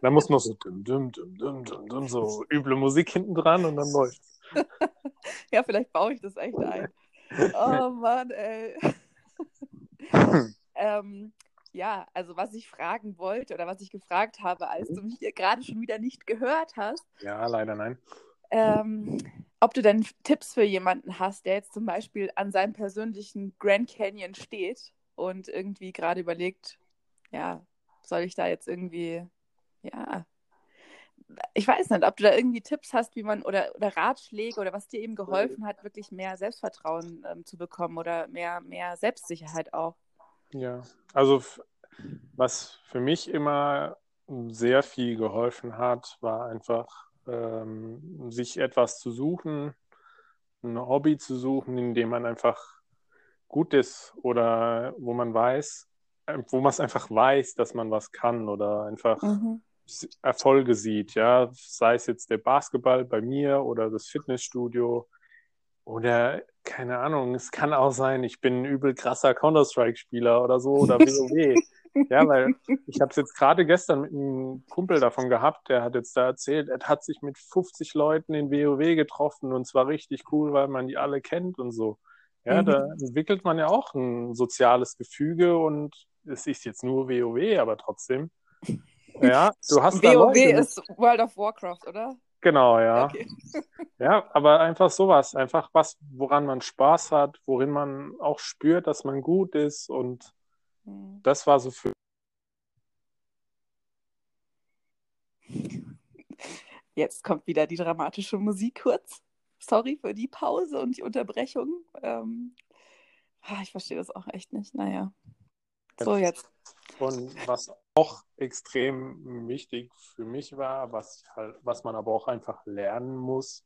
Da muss noch so dum, dum, dum, dum, dum, so üble Musik hinten dran und dann läuft Ja, vielleicht baue ich das echt ein. Oh Mann, ey. ähm, ja, also was ich fragen wollte oder was ich gefragt habe, als du mich hier gerade schon wieder nicht gehört hast. Ja, leider nein. Ähm, ob du denn Tipps für jemanden hast, der jetzt zum Beispiel an seinem persönlichen Grand Canyon steht und irgendwie gerade überlegt, ja, soll ich da jetzt irgendwie, ja, ich weiß nicht, ob du da irgendwie Tipps hast, wie man oder, oder Ratschläge oder was dir eben geholfen hat, wirklich mehr Selbstvertrauen ähm, zu bekommen oder mehr, mehr Selbstsicherheit auch. Ja, also was für mich immer sehr viel geholfen hat, war einfach ähm, sich etwas zu suchen, ein Hobby zu suchen, in dem man einfach gut ist oder wo man weiß, wo man es einfach weiß, dass man was kann oder einfach mhm. Erfolge sieht, ja, sei es jetzt der Basketball bei mir oder das Fitnessstudio oder keine Ahnung, es kann auch sein, ich bin ein übel krasser Counter-Strike-Spieler oder so oder WoW. ja, weil ich habe es jetzt gerade gestern mit einem Kumpel davon gehabt, der hat jetzt da erzählt, er hat sich mit 50 Leuten in WoW getroffen und zwar richtig cool, weil man die alle kennt und so. Ja, mhm. da entwickelt man ja auch ein soziales Gefüge und es ist jetzt nur WoW, aber trotzdem. Ja, du hast WoW ist World of Warcraft, oder? Genau, ja. Okay. ja, aber einfach sowas, einfach was, woran man Spaß hat, worin man auch spürt, dass man gut ist und mhm. das war so für. Jetzt kommt wieder die dramatische Musik kurz. Sorry für die Pause und die Unterbrechung. Ähm, ah, ich verstehe das auch echt nicht. Naja. So, jetzt. Und was auch extrem wichtig für mich war, was, halt, was man aber auch einfach lernen muss,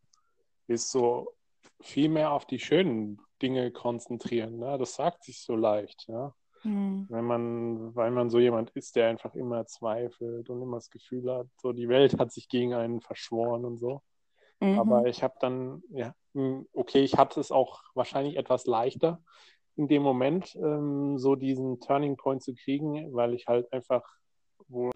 ist so viel mehr auf die schönen Dinge konzentrieren. Ne? Das sagt sich so leicht. Ja? Mhm. Wenn man, weil man so jemand ist, der einfach immer zweifelt und immer das Gefühl hat, so die Welt hat sich gegen einen verschworen und so. Mhm. Aber ich habe dann, ja, okay, ich hatte es auch wahrscheinlich etwas leichter, in dem Moment ähm, so diesen Turning Point zu kriegen, weil ich halt einfach wohl.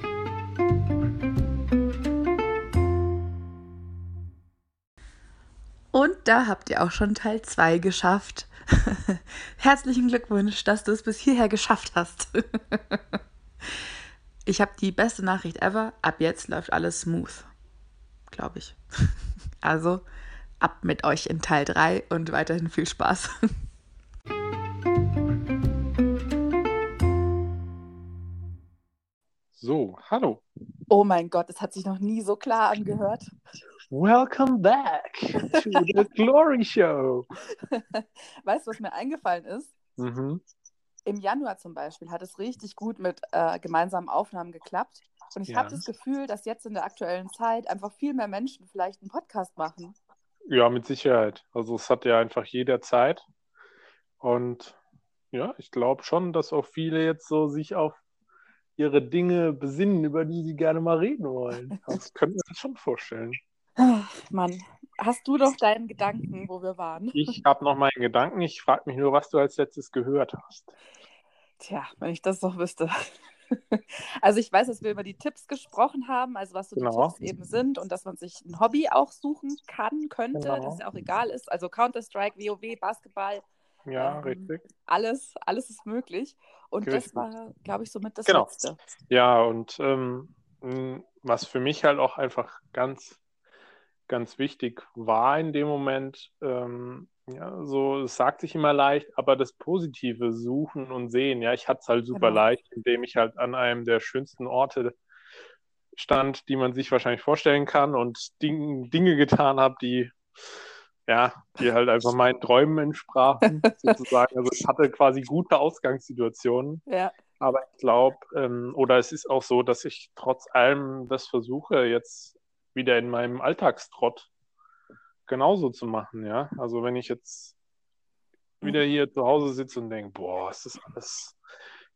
Und da habt ihr auch schon Teil 2 geschafft. Herzlichen Glückwunsch, dass du es bis hierher geschafft hast. ich habe die beste Nachricht ever. Ab jetzt läuft alles smooth. Glaube ich. Also ab mit euch in Teil 3 und weiterhin viel Spaß. So, hallo. Oh mein Gott, es hat sich noch nie so klar angehört. Welcome back to the Glory Show. Weißt du, was mir eingefallen ist? Mhm. Im Januar zum Beispiel hat es richtig gut mit äh, gemeinsamen Aufnahmen geklappt. Und ich ja. habe das Gefühl, dass jetzt in der aktuellen Zeit einfach viel mehr Menschen vielleicht einen Podcast machen. Ja, mit Sicherheit. Also es hat ja einfach jeder Zeit. Und ja, ich glaube schon, dass auch viele jetzt so sich auf ihre Dinge besinnen, über die sie gerne mal reden wollen. Das könnte man sich schon vorstellen. Ach, Mann, hast du noch deinen Gedanken, wo wir waren? Ich habe noch meinen Gedanken. Ich frage mich nur, was du als letztes gehört hast. Tja, wenn ich das doch wüsste. Also ich weiß, dass wir über die Tipps gesprochen haben, also was so genau. die Tipps eben sind und dass man sich ein Hobby auch suchen kann, könnte, genau. dass es auch egal ist. Also Counter-Strike, WoW, Basketball, ja, ähm, richtig. Alles, alles ist möglich. Und richtig. das war, glaube ich, somit das genau. Letzte. Ja, und ähm, was für mich halt auch einfach ganz, ganz wichtig war in dem Moment, ähm, ja, so, es sagt sich immer leicht, aber das Positive suchen und sehen, ja, ich hatte es halt super genau. leicht, indem ich halt an einem der schönsten Orte stand, die man sich wahrscheinlich vorstellen kann und Ding, Dinge getan habe, die ja, die halt einfach meinen Träumen entsprachen, sozusagen. Also ich hatte quasi gute Ausgangssituationen. Ja. Aber ich glaube, ähm, oder es ist auch so, dass ich trotz allem das versuche, jetzt wieder in meinem Alltagstrott genauso zu machen, ja. Also wenn ich jetzt wieder hier zu Hause sitze und denke, boah, es ist alles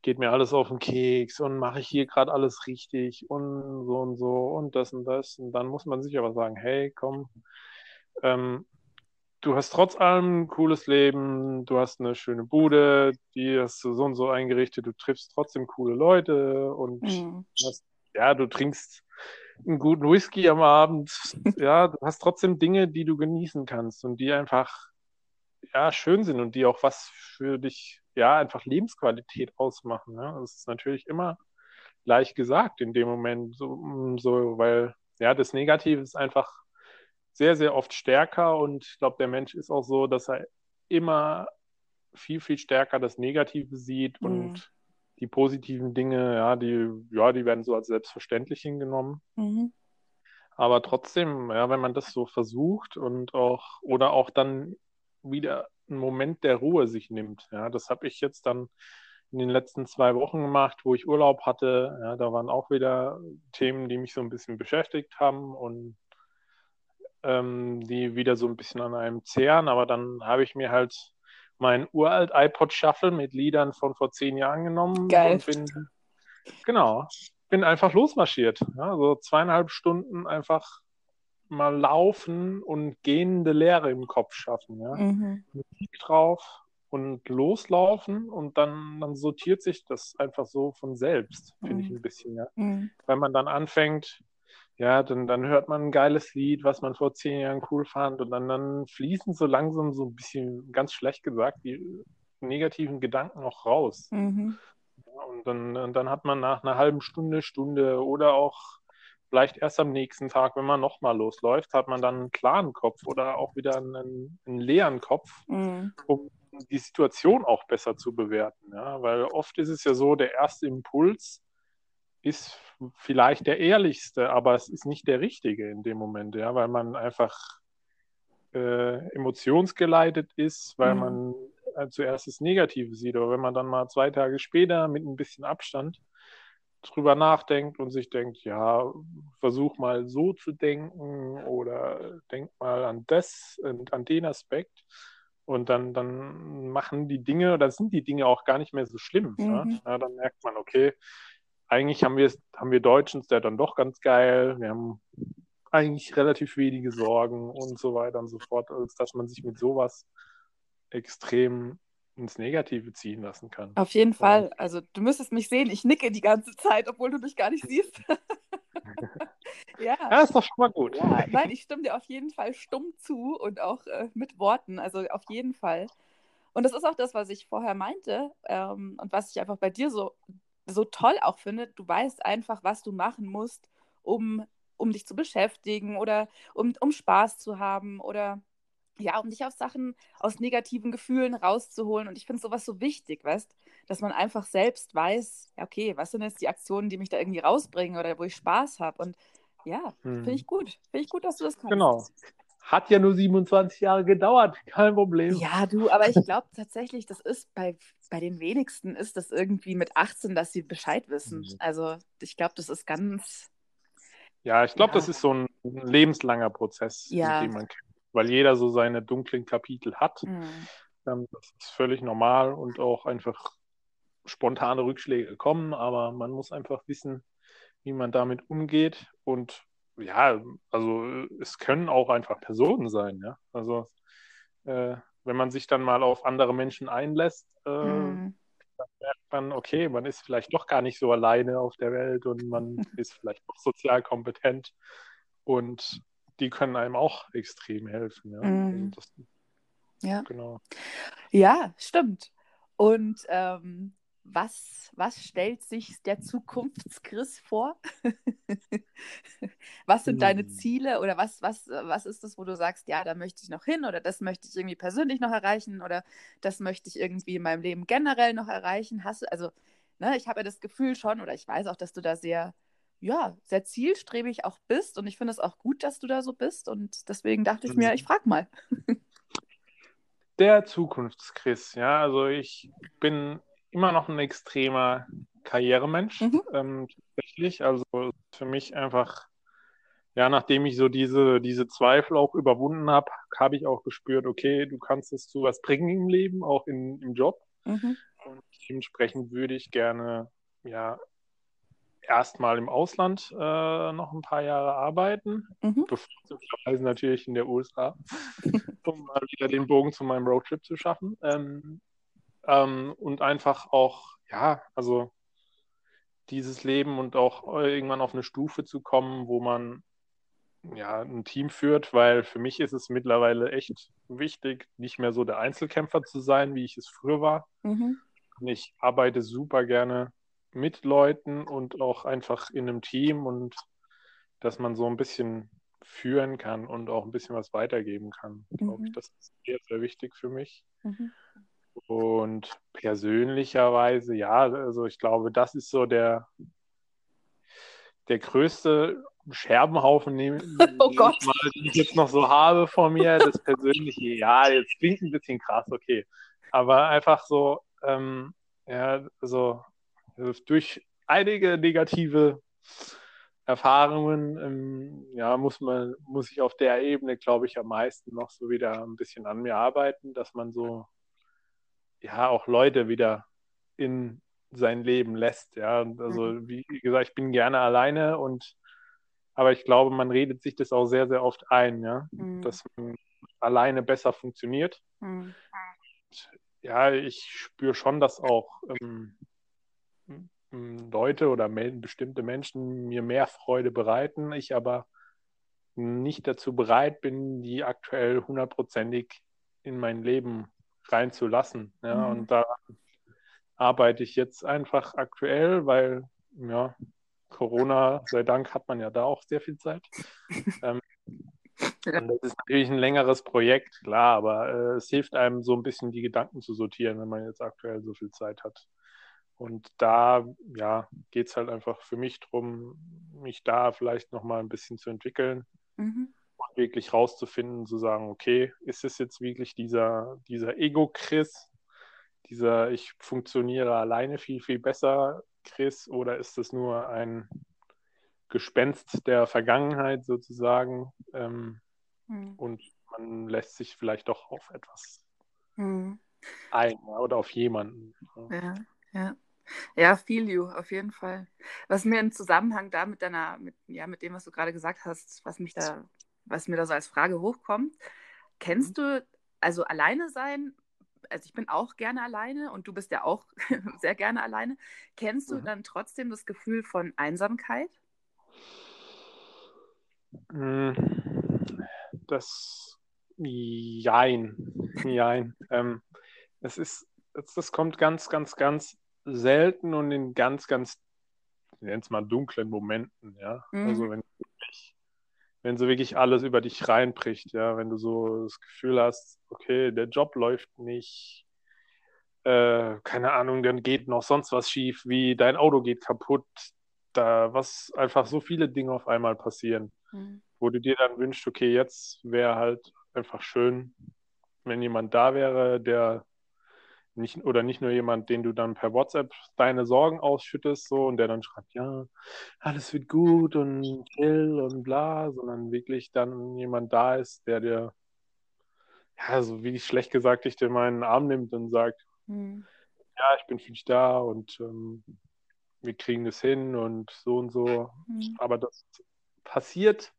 geht mir alles auf den Keks und mache ich hier gerade alles richtig und so und so und das und das. Und dann muss man sich aber sagen, hey, komm, ähm, du hast trotz allem ein cooles Leben, du hast eine schöne Bude, die hast du so und so eingerichtet, du triffst trotzdem coole Leute und mhm. hast, ja, du trinkst einen guten Whisky am Abend. Ja, du hast trotzdem Dinge, die du genießen kannst und die einfach ja, schön sind und die auch was für dich, ja, einfach Lebensqualität ausmachen. Ne? Das ist natürlich immer leicht gesagt in dem Moment, so, so weil ja, das Negative ist einfach sehr, sehr oft stärker und ich glaube, der Mensch ist auch so, dass er immer viel, viel stärker das Negative sieht mhm. und die positiven Dinge, ja, die, ja, die werden so als selbstverständlich hingenommen. Mhm. Aber trotzdem, ja, wenn man das so versucht und auch, oder auch dann wieder einen Moment der Ruhe sich nimmt. Ja, das habe ich jetzt dann in den letzten zwei Wochen gemacht, wo ich Urlaub hatte. Ja, da waren auch wieder Themen, die mich so ein bisschen beschäftigt haben und ähm, die wieder so ein bisschen an einem zehren. Aber dann habe ich mir halt mein uralt iPod Shuffle mit Liedern von vor zehn Jahren genommen Geil. und bin genau bin einfach losmarschiert. Ja, so zweieinhalb Stunden einfach mal laufen und gehende Leere im Kopf schaffen. Ja? Mhm. Musik drauf und loslaufen und dann, dann sortiert sich das einfach so von selbst, finde mhm. ich ein bisschen. Ja? Mhm. Wenn man dann anfängt, ja, dann, dann hört man ein geiles Lied, was man vor zehn Jahren cool fand und dann, dann fließen so langsam so ein bisschen, ganz schlecht gesagt, die negativen Gedanken auch raus. Mhm. Ja, und dann, und dann hat man nach einer halben Stunde, Stunde oder auch vielleicht erst am nächsten Tag, wenn man nochmal losläuft, hat man dann einen klaren Kopf oder auch wieder einen, einen leeren Kopf, mhm. um die Situation auch besser zu bewerten. Ja? Weil oft ist es ja so, der erste Impuls ist vielleicht der ehrlichste, aber es ist nicht der richtige in dem Moment, ja, weil man einfach äh, emotionsgeleitet ist, weil mhm. man äh, zuerst das Negative sieht. Aber wenn man dann mal zwei Tage später mit ein bisschen Abstand drüber nachdenkt und sich denkt, ja, versuch mal so zu denken oder denk mal an das und an den Aspekt. Und dann, dann machen die Dinge, oder sind die Dinge auch gar nicht mehr so schlimm. Mhm. Ja, dann merkt man, okay, eigentlich haben wir haben wir Deutschen es ja dann doch ganz geil. Wir haben eigentlich relativ wenige Sorgen und so weiter und so fort, als dass man sich mit sowas extrem ins Negative ziehen lassen kann. Auf jeden Fall. Also du müsstest mich sehen, ich nicke die ganze Zeit, obwohl du mich gar nicht siehst. ja. ja, ist doch schon mal gut. Ja, nein, ich stimme dir auf jeden Fall stumm zu und auch äh, mit Worten, also auf jeden Fall. Und das ist auch das, was ich vorher meinte ähm, und was ich einfach bei dir so, so toll auch finde. Du weißt einfach, was du machen musst, um, um dich zu beschäftigen oder um, um Spaß zu haben oder ja, um dich aus Sachen, aus negativen Gefühlen rauszuholen. Und ich finde sowas so wichtig, weißt dass man einfach selbst weiß, ja, okay, was sind jetzt die Aktionen, die mich da irgendwie rausbringen oder wo ich Spaß habe. Und ja, hm. finde ich gut. Finde ich gut, dass du das kannst. Genau. Hat ja nur 27 Jahre gedauert, kein Problem. Ja, du, aber ich glaube tatsächlich, das ist bei, bei den wenigsten ist das irgendwie mit 18, dass sie Bescheid wissen. Mhm. Also ich glaube, das ist ganz. Ja, ich glaube, ja. das ist so ein lebenslanger Prozess, ja. den man kennt weil jeder so seine dunklen Kapitel hat. Mhm. Ähm, das ist völlig normal und auch einfach spontane Rückschläge kommen, aber man muss einfach wissen, wie man damit umgeht. Und ja, also es können auch einfach Personen sein, ja. Also äh, wenn man sich dann mal auf andere Menschen einlässt, äh, mhm. dann merkt man, okay, man ist vielleicht doch gar nicht so alleine auf der Welt und man ist vielleicht doch sozial kompetent. Und die können einem auch extrem helfen. Ja, mm. das, ja. Genau. ja stimmt. Und ähm, was, was stellt sich der Zukunftschris vor? was sind deine hm. Ziele oder was, was, was ist das, wo du sagst, ja, da möchte ich noch hin oder das möchte ich irgendwie persönlich noch erreichen oder das möchte ich irgendwie in meinem Leben generell noch erreichen? Hast du, also, ne, ich habe ja das Gefühl schon oder ich weiß auch, dass du da sehr ja, sehr zielstrebig auch bist. Und ich finde es auch gut, dass du da so bist. Und deswegen dachte ich mir, mhm. ich frage mal. Der Zukunftschris, ja, also ich bin immer noch ein extremer Karrieremensch, mhm. ähm, tatsächlich. Also für mich einfach, ja, nachdem ich so diese, diese Zweifel auch überwunden habe, habe ich auch gespürt, okay, du kannst es zu was bringen im Leben, auch in, im Job. Mhm. Und dementsprechend würde ich gerne ja erstmal im Ausland äh, noch ein paar Jahre arbeiten, mhm. bevorzugsweise natürlich in der USA, um mal wieder den Bogen zu meinem Roadtrip zu schaffen. Ähm, ähm, und einfach auch, ja, also dieses Leben und auch irgendwann auf eine Stufe zu kommen, wo man ja ein Team führt, weil für mich ist es mittlerweile echt wichtig, nicht mehr so der Einzelkämpfer zu sein, wie ich es früher war. Mhm. Ich arbeite super gerne mit Leuten und auch einfach in einem Team und dass man so ein bisschen führen kann und auch ein bisschen was weitergeben kann. Mhm. Glaube ich, das ist sehr, sehr wichtig für mich. Mhm. Und persönlicherweise, ja, also ich glaube, das ist so der, der größte Scherbenhaufen, den, oh Gott. Mal, den ich jetzt noch so habe vor mir. Das persönliche, ja, jetzt klingt ein bisschen krass, okay. Aber einfach so, ähm, ja, also durch einige negative Erfahrungen, ähm, ja, muss man, muss ich auf der Ebene, glaube ich, am meisten noch so wieder ein bisschen an mir arbeiten, dass man so, ja, auch Leute wieder in sein Leben lässt, ja. Also, mhm. wie gesagt, ich bin gerne alleine und, aber ich glaube, man redet sich das auch sehr, sehr oft ein, ja, mhm. dass man alleine besser funktioniert. Mhm. Ja, ich spüre schon, dass auch ähm, Leute oder bestimmte Menschen mir mehr Freude bereiten, ich aber nicht dazu bereit bin, die aktuell hundertprozentig in mein Leben reinzulassen. Ja, mhm. Und daran arbeite ich jetzt einfach aktuell, weil ja, Corona, sei Dank, hat man ja da auch sehr viel Zeit. ähm, ja. das ist natürlich ein längeres Projekt, klar, aber äh, es hilft einem so ein bisschen die Gedanken zu sortieren, wenn man jetzt aktuell so viel Zeit hat. Und da ja, geht es halt einfach für mich darum, mich da vielleicht nochmal ein bisschen zu entwickeln mhm. Wirklich rauszufinden, zu sagen, okay, ist es jetzt wirklich dieser, dieser Ego-Chris, dieser ich funktioniere alleine viel, viel besser Chris, oder ist das nur ein Gespenst der Vergangenheit sozusagen? Ähm, mhm. Und man lässt sich vielleicht doch auf etwas mhm. ein oder auf jemanden. Ja, ja. Ja, feel you, auf jeden Fall. Was mir im Zusammenhang da mit deiner, mit, ja, mit dem, was du gerade gesagt hast, was mich da, was mir da so als Frage hochkommt, kennst mhm. du, also alleine sein, also ich bin auch gerne alleine und du bist ja auch sehr gerne alleine. Kennst du mhm. dann trotzdem das Gefühl von Einsamkeit? Hm, das Jein. Jein. Ähm, es ist, das kommt ganz, ganz, ganz selten und in ganz, ganz, ich nenne es mal dunklen Momenten, ja. Mhm. Also wenn, wenn so wirklich alles über dich reinbricht, ja, wenn du so das Gefühl hast, okay, der Job läuft nicht, äh, keine Ahnung, dann geht noch sonst was schief, wie dein Auto geht kaputt, da was einfach so viele Dinge auf einmal passieren, mhm. wo du dir dann wünschst, okay, jetzt wäre halt einfach schön, wenn jemand da wäre, der nicht, oder nicht nur jemand, den du dann per WhatsApp deine Sorgen ausschüttest, so und der dann schreibt, ja, alles wird gut und chill und bla, sondern wirklich dann jemand da ist, der dir, ja, so wie ich schlecht gesagt, dich in meinen Arm nimmt und sagt, mhm. ja, ich bin für dich da und ähm, wir kriegen das hin und so und so. Mhm. Aber das passiert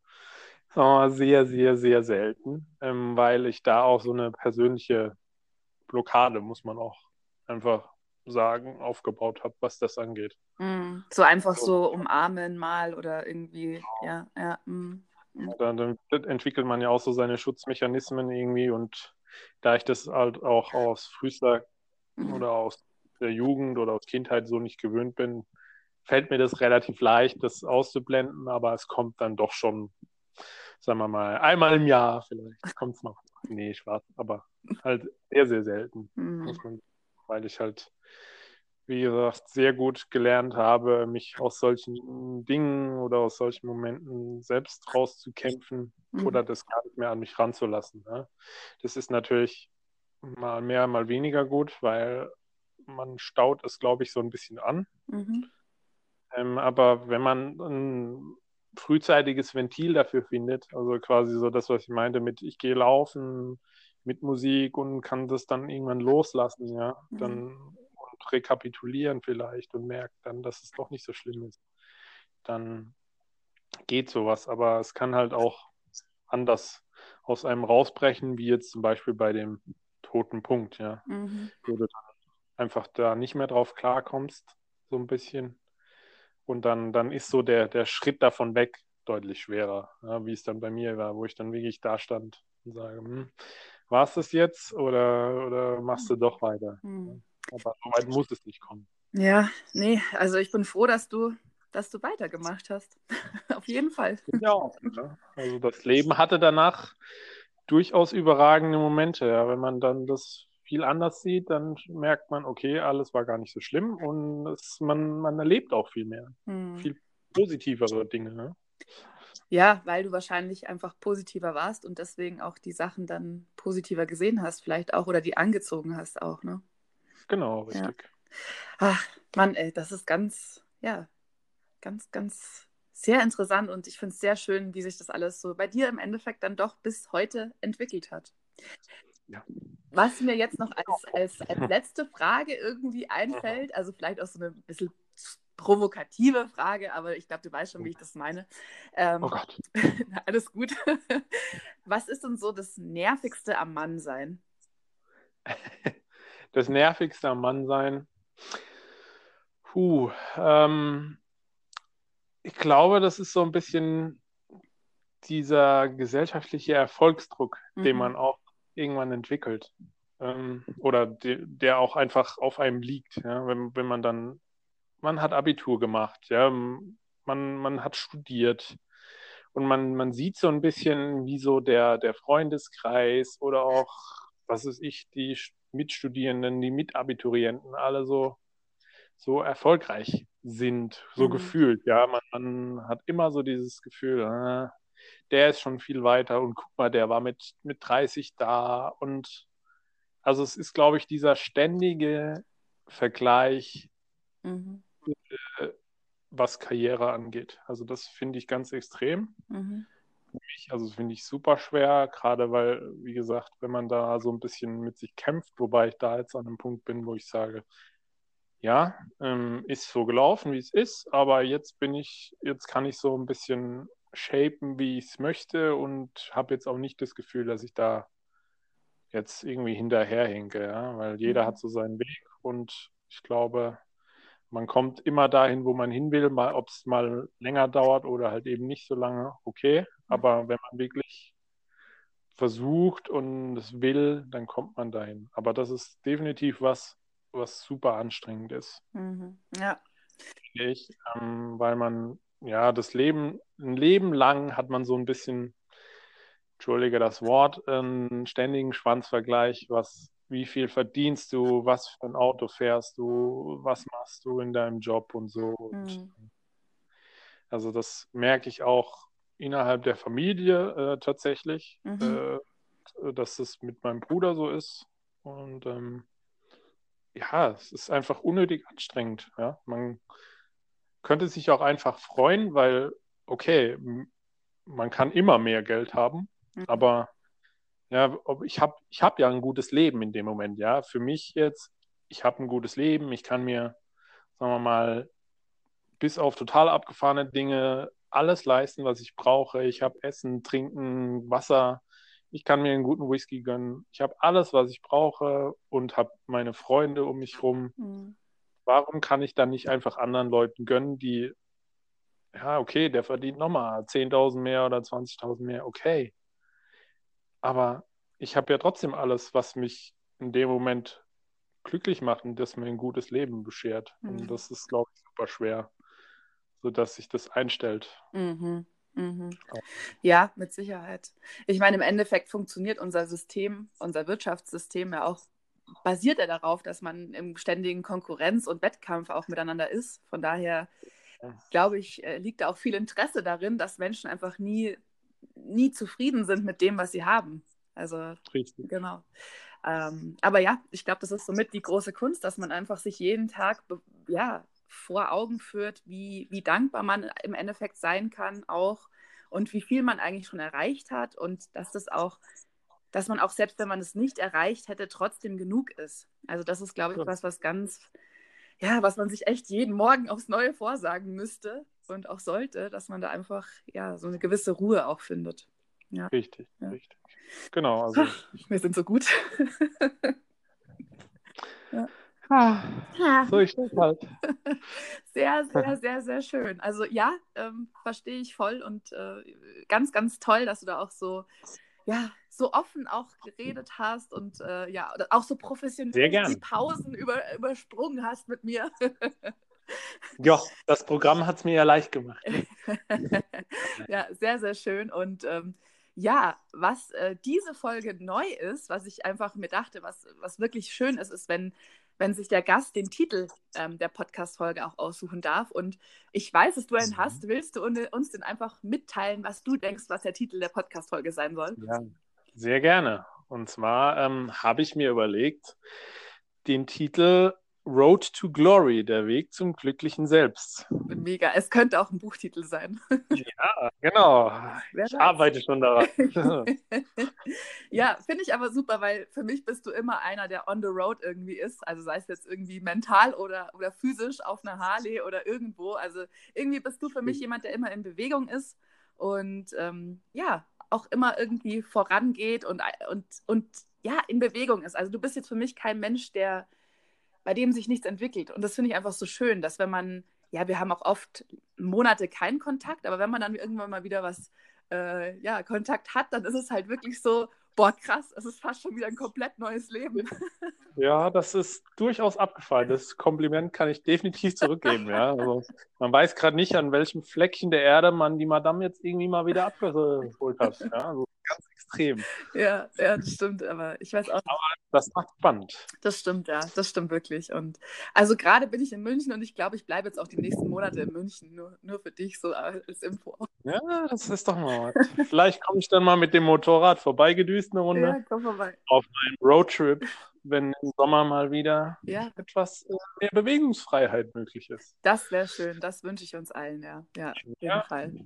sehr, sehr, sehr selten, ähm, weil ich da auch so eine persönliche Blockade, muss man auch einfach sagen, aufgebaut habe, was das angeht. Mm, so einfach so, so umarmen mal oder irgendwie, ja, ja. Mm, mm. Dann, dann, entwickelt man ja auch so seine Schutzmechanismen irgendwie und da ich das halt auch aus frühester mm. oder aus der Jugend oder aus Kindheit so nicht gewöhnt bin, fällt mir das relativ leicht, das auszublenden, aber es kommt dann doch schon, sagen wir mal, einmal im Jahr vielleicht kommt es noch. Nee, schwarz, aber halt sehr, sehr selten, mhm. man, weil ich halt, wie gesagt, sehr gut gelernt habe, mich aus solchen Dingen oder aus solchen Momenten selbst rauszukämpfen mhm. oder das gar nicht mehr an mich ranzulassen. Ne? Das ist natürlich mal mehr, mal weniger gut, weil man staut es, glaube ich, so ein bisschen an. Mhm. Ähm, aber wenn man ein frühzeitiges Ventil dafür findet, also quasi so das, was ich meinte mit ich gehe laufen mit Musik und kann das dann irgendwann loslassen, ja, mhm. dann und rekapitulieren vielleicht und merkt dann, dass es doch nicht so schlimm ist, dann geht sowas. Aber es kann halt auch anders aus einem rausbrechen, wie jetzt zum Beispiel bei dem toten Punkt, ja. Mhm. Wo du dann einfach da nicht mehr drauf klarkommst, so ein bisschen. Und dann, dann ist so der, der Schritt davon weg deutlich schwerer, ja, wie es dann bei mir war, wo ich dann wirklich da stand und sage, hm, war es das jetzt oder, oder machst du doch weiter? Mhm. Aber so weit muss es nicht kommen. Ja, nee, also ich bin froh, dass du, dass du weitergemacht hast. Auf jeden Fall. Ja, ne? also das Leben hatte danach durchaus überragende Momente. Ja. Wenn man dann das viel anders sieht, dann merkt man, okay, alles war gar nicht so schlimm und es, man, man erlebt auch viel mehr. Hm. Viel positivere Dinge. Ne? Ja, weil du wahrscheinlich einfach positiver warst und deswegen auch die Sachen dann positiver gesehen hast, vielleicht auch oder die angezogen hast auch, ne? Genau, richtig. Ja. Ach, Mann, ey, das ist ganz, ja, ganz, ganz sehr interessant und ich finde es sehr schön, wie sich das alles so bei dir im Endeffekt dann doch bis heute entwickelt hat. Ja. Was mir jetzt noch als, als, als letzte Frage irgendwie einfällt, also vielleicht auch so eine bisschen provokative Frage, aber ich glaube, du weißt schon, wie ich das meine. Ähm, oh Gott. alles gut. Was ist denn so das Nervigste am Mannsein? Das Nervigste am Mannsein? Puh, ähm, ich glaube, das ist so ein bisschen dieser gesellschaftliche Erfolgsdruck, mhm. den man auch irgendwann entwickelt. Ähm, oder de, der auch einfach auf einem liegt. Ja? Wenn, wenn man dann man hat Abitur gemacht, ja, man, man hat studiert und man, man sieht so ein bisschen, wie so der, der Freundeskreis oder auch, was ist ich, die Mitstudierenden, die Mitabiturienten, alle so, so erfolgreich sind, so mhm. gefühlt, ja, man, man, hat immer so dieses Gefühl, äh, der ist schon viel weiter und guck mal, der war mit, mit 30 da und also es ist, glaube ich, dieser ständige Vergleich, mhm. Äh, was Karriere angeht. Also das finde ich ganz extrem. Mhm. Mich, also finde ich super schwer, gerade weil, wie gesagt, wenn man da so ein bisschen mit sich kämpft, wobei ich da jetzt an einem Punkt bin, wo ich sage, ja, ähm, ist so gelaufen, wie es ist, aber jetzt bin ich, jetzt kann ich so ein bisschen shapen, wie ich es möchte und habe jetzt auch nicht das Gefühl, dass ich da jetzt irgendwie hinterherhinke, ja, weil jeder mhm. hat so seinen Weg und ich glaube, man kommt immer dahin, wo man hin will, mal ob es mal länger dauert oder halt eben nicht so lange, okay. Mhm. Aber wenn man wirklich versucht und es will, dann kommt man dahin. Aber das ist definitiv was, was super anstrengend ist. Mhm. Ja. Ich, ähm, weil man, ja, das Leben, ein Leben lang hat man so ein bisschen, entschuldige das Wort, einen ständigen Schwanzvergleich, was wie viel verdienst du, was für ein Auto fährst du, was machst du in deinem Job und so. Und mhm. Also das merke ich auch innerhalb der Familie äh, tatsächlich, mhm. äh, dass es mit meinem Bruder so ist. Und ähm, ja, es ist einfach unnötig anstrengend. Ja? Man könnte sich auch einfach freuen, weil, okay, man kann immer mehr Geld haben, mhm. aber ja, ich habe ich hab ja ein gutes Leben in dem Moment, ja. Für mich jetzt, ich habe ein gutes Leben, ich kann mir, sagen wir mal, bis auf total abgefahrene Dinge alles leisten, was ich brauche. Ich habe Essen, Trinken, Wasser. Ich kann mir einen guten Whisky gönnen. Ich habe alles, was ich brauche und habe meine Freunde um mich herum. Mhm. Warum kann ich dann nicht einfach anderen Leuten gönnen, die, ja, okay, der verdient nochmal 10.000 mehr oder 20.000 mehr, okay. Aber ich habe ja trotzdem alles, was mich in dem Moment glücklich macht und das mir ein gutes Leben beschert. Mhm. Und das ist, glaube ich, super schwer, sodass sich das einstellt. Mhm. Mhm. Ja, mit Sicherheit. Ich meine, im Endeffekt funktioniert unser System, unser Wirtschaftssystem ja auch, basiert ja darauf, dass man im ständigen Konkurrenz und Wettkampf auch miteinander ist. Von daher, glaube ich, äh, liegt da auch viel Interesse darin, dass Menschen einfach nie nie zufrieden sind mit dem, was sie haben. Also, Richtig. genau. Ähm, aber ja, ich glaube, das ist somit die große Kunst, dass man einfach sich jeden Tag ja, vor Augen führt, wie, wie dankbar man im Endeffekt sein kann auch und wie viel man eigentlich schon erreicht hat und dass das auch, dass man auch selbst wenn man es nicht erreicht hätte, trotzdem genug ist. Also das ist, glaube ich, was, was ganz ja, was man sich echt jeden Morgen aufs Neue vorsagen müsste und auch sollte, dass man da einfach ja so eine gewisse Ruhe auch findet. Ja. Richtig, ja. richtig. Genau. Also. Wir sind so gut. ja. Ah. So ist es halt. Sehr, sehr, sehr, sehr schön. Also ja, ähm, verstehe ich voll und äh, ganz, ganz toll, dass du da auch so, ja, so offen auch geredet hast und äh, ja, auch so professionell die Pausen über, übersprungen hast mit mir. ja, das Programm hat es mir ja leicht gemacht. ja, sehr, sehr schön. Und ähm, ja, was äh, diese Folge neu ist, was ich einfach mir dachte, was, was wirklich schön ist, ist, wenn wenn sich der Gast den Titel ähm, der Podcast-Folge auch aussuchen darf. Und ich weiß, dass du einen hast. Willst du uns denn einfach mitteilen, was du denkst, was der Titel der Podcast-Folge sein soll? Ja, sehr gerne. Und zwar ähm, habe ich mir überlegt, den Titel Road to Glory, der Weg zum glücklichen Selbst. Mega, es könnte auch ein Buchtitel sein. ja, genau. Ich arbeite schon daran. ja, finde ich aber super, weil für mich bist du immer einer, der on the road irgendwie ist. Also sei es jetzt irgendwie mental oder, oder physisch auf einer Harley oder irgendwo. Also irgendwie bist du für mich jemand, der immer in Bewegung ist und ähm, ja, auch immer irgendwie vorangeht und, und, und ja, in Bewegung ist. Also du bist jetzt für mich kein Mensch, der bei dem sich nichts entwickelt. Und das finde ich einfach so schön, dass wenn man, ja, wir haben auch oft Monate keinen Kontakt, aber wenn man dann irgendwann mal wieder was, äh, ja, Kontakt hat, dann ist es halt wirklich so, boah, krass, es ist fast schon wieder ein komplett neues Leben. Ja, das ist durchaus abgefallen. Das Kompliment kann ich definitiv zurückgeben. ja. Also, man weiß gerade nicht, an welchem Fleckchen der Erde man die Madame jetzt irgendwie mal wieder abgeholt hat. Ja, also ganz extrem. Ja, ja, das stimmt, aber ich weiß auch nicht. Aber das macht spannend. Das stimmt, ja, das stimmt wirklich. Und also gerade bin ich in München und ich glaube, ich bleibe jetzt auch die nächsten Monate in München, nur, nur für dich so als Info. Ja, das ist doch mal was. Vielleicht komme ich dann mal mit dem Motorrad vorbeigedüst eine Runde. Ja, komm vorbei. Auf meinem Roadtrip wenn im Sommer mal wieder ja. etwas äh, mehr Bewegungsfreiheit möglich ist. Das wäre schön, das wünsche ich uns allen, ja. Ja, auf jeden ja. Fall.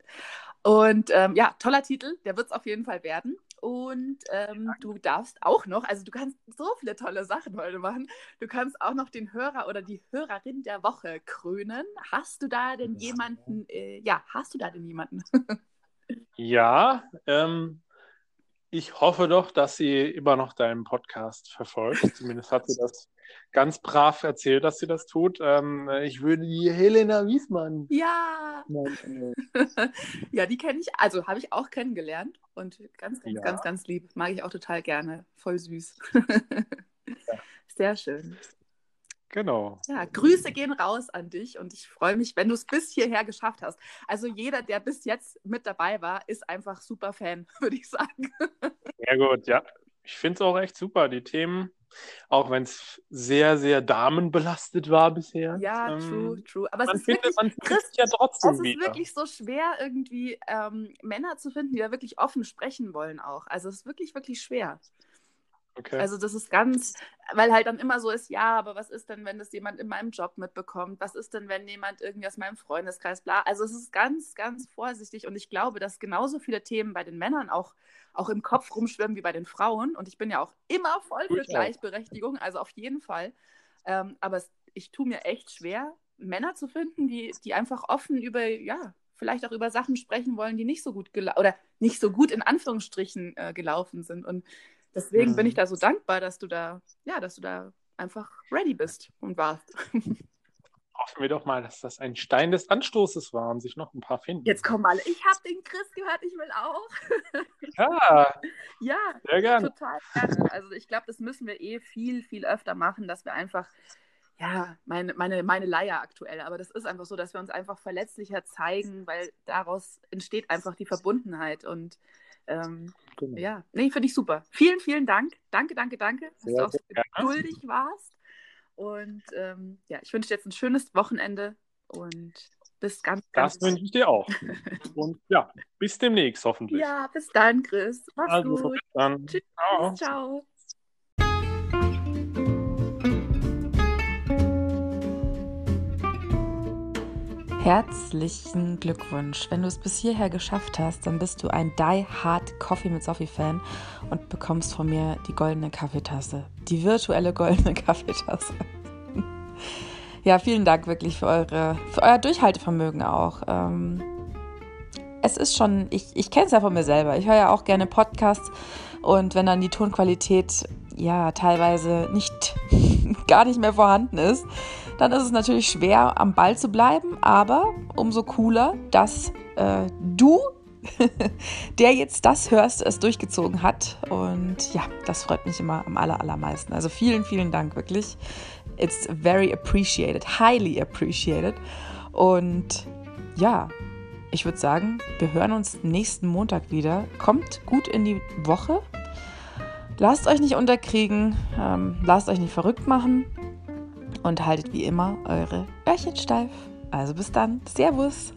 Und ähm, ja, toller Titel, der wird es auf jeden Fall werden. Und ähm, du darfst auch noch, also du kannst so viele tolle Sachen heute machen. Du kannst auch noch den Hörer oder die Hörerin der Woche krönen. Hast du da denn jemanden, äh, ja, hast du da denn jemanden? ja, ähm, ich hoffe doch, dass sie immer noch deinen Podcast verfolgt. Zumindest hat sie das ganz brav erzählt, dass sie das tut. Ähm, ich würde die Helena Wiesmann. Ja. ja, die kenne ich, also habe ich auch kennengelernt und ganz, ganz, ja. ganz, ganz lieb. Mag ich auch total gerne. Voll süß. ja. Sehr schön. Genau. Ja, Grüße gehen raus an dich und ich freue mich, wenn du es bis hierher geschafft hast. Also jeder, der bis jetzt mit dabei war, ist einfach super Fan, würde ich sagen. Sehr gut, ja. Ich finde es auch echt super. Die Themen, auch wenn es sehr, sehr damenbelastet war bisher. Ja, ähm, true, true. Aber man es ist findet, wirklich, man Chris, ja trotzdem es ist wirklich so schwer, irgendwie ähm, Männer zu finden, die da wirklich offen sprechen wollen auch. Also es ist wirklich, wirklich schwer. Okay. Also das ist ganz, weil halt dann immer so ist, ja, aber was ist denn, wenn das jemand in meinem Job mitbekommt? Was ist denn, wenn jemand irgendwie aus meinem Freundeskreis, bla. Also es ist ganz, ganz vorsichtig und ich glaube, dass genauso viele Themen bei den Männern auch, auch im Kopf rumschwimmen wie bei den Frauen und ich bin ja auch immer voll für Gleichberechtigung, also auf jeden Fall. Ähm, aber es, ich tue mir echt schwer, Männer zu finden, die, die einfach offen über, ja, vielleicht auch über Sachen sprechen wollen, die nicht so gut oder nicht so gut in Anführungsstrichen äh, gelaufen sind und Deswegen mhm. bin ich da so dankbar, dass du da, ja, dass du da einfach ready bist und warst. Hoffen wir doch mal, dass das ein Stein des Anstoßes war und sich noch ein paar finden. Jetzt komm mal, ich habe den Chris gehört, ich will auch. Ja, ja sehr gerne. total gerne. Also ich glaube, das müssen wir eh viel, viel öfter machen, dass wir einfach, ja, meine, meine, meine Leier aktuell, aber das ist einfach so, dass wir uns einfach verletzlicher zeigen, weil daraus entsteht einfach die Verbundenheit und ähm, genau. Ja, nee, finde ich super. Vielen, vielen Dank. Danke, danke, danke, dass sehr, du auch so geduldig warst. Und ähm, ja, ich wünsche dir jetzt ein schönes Wochenende und bis ganz, ganz. Das wünsche ich dir auch. und ja, bis demnächst hoffentlich. Ja, bis dann, Chris. Mach's also, gut. Bis dann. Tschüss. Ciao. Ciao. Herzlichen Glückwunsch. Wenn du es bis hierher geschafft hast, dann bist du ein Die Hard Coffee mit Sophie Fan und bekommst von mir die goldene Kaffeetasse. Die virtuelle goldene Kaffeetasse. ja, vielen Dank wirklich für, eure, für euer Durchhaltevermögen auch. Ähm, es ist schon, ich, ich kenne es ja von mir selber. Ich höre ja auch gerne Podcasts und wenn dann die Tonqualität ja teilweise nicht gar nicht mehr vorhanden ist, dann ist es natürlich schwer, am Ball zu bleiben, aber umso cooler, dass äh, du, der jetzt das hörst, es durchgezogen hat. Und ja, das freut mich immer am aller, allermeisten. Also vielen, vielen Dank wirklich. It's very appreciated, highly appreciated. Und ja, ich würde sagen, wir hören uns nächsten Montag wieder. Kommt gut in die Woche. Lasst euch nicht unterkriegen, ähm, lasst euch nicht verrückt machen und haltet wie immer eure Öhrchen steif. Also bis dann. Servus.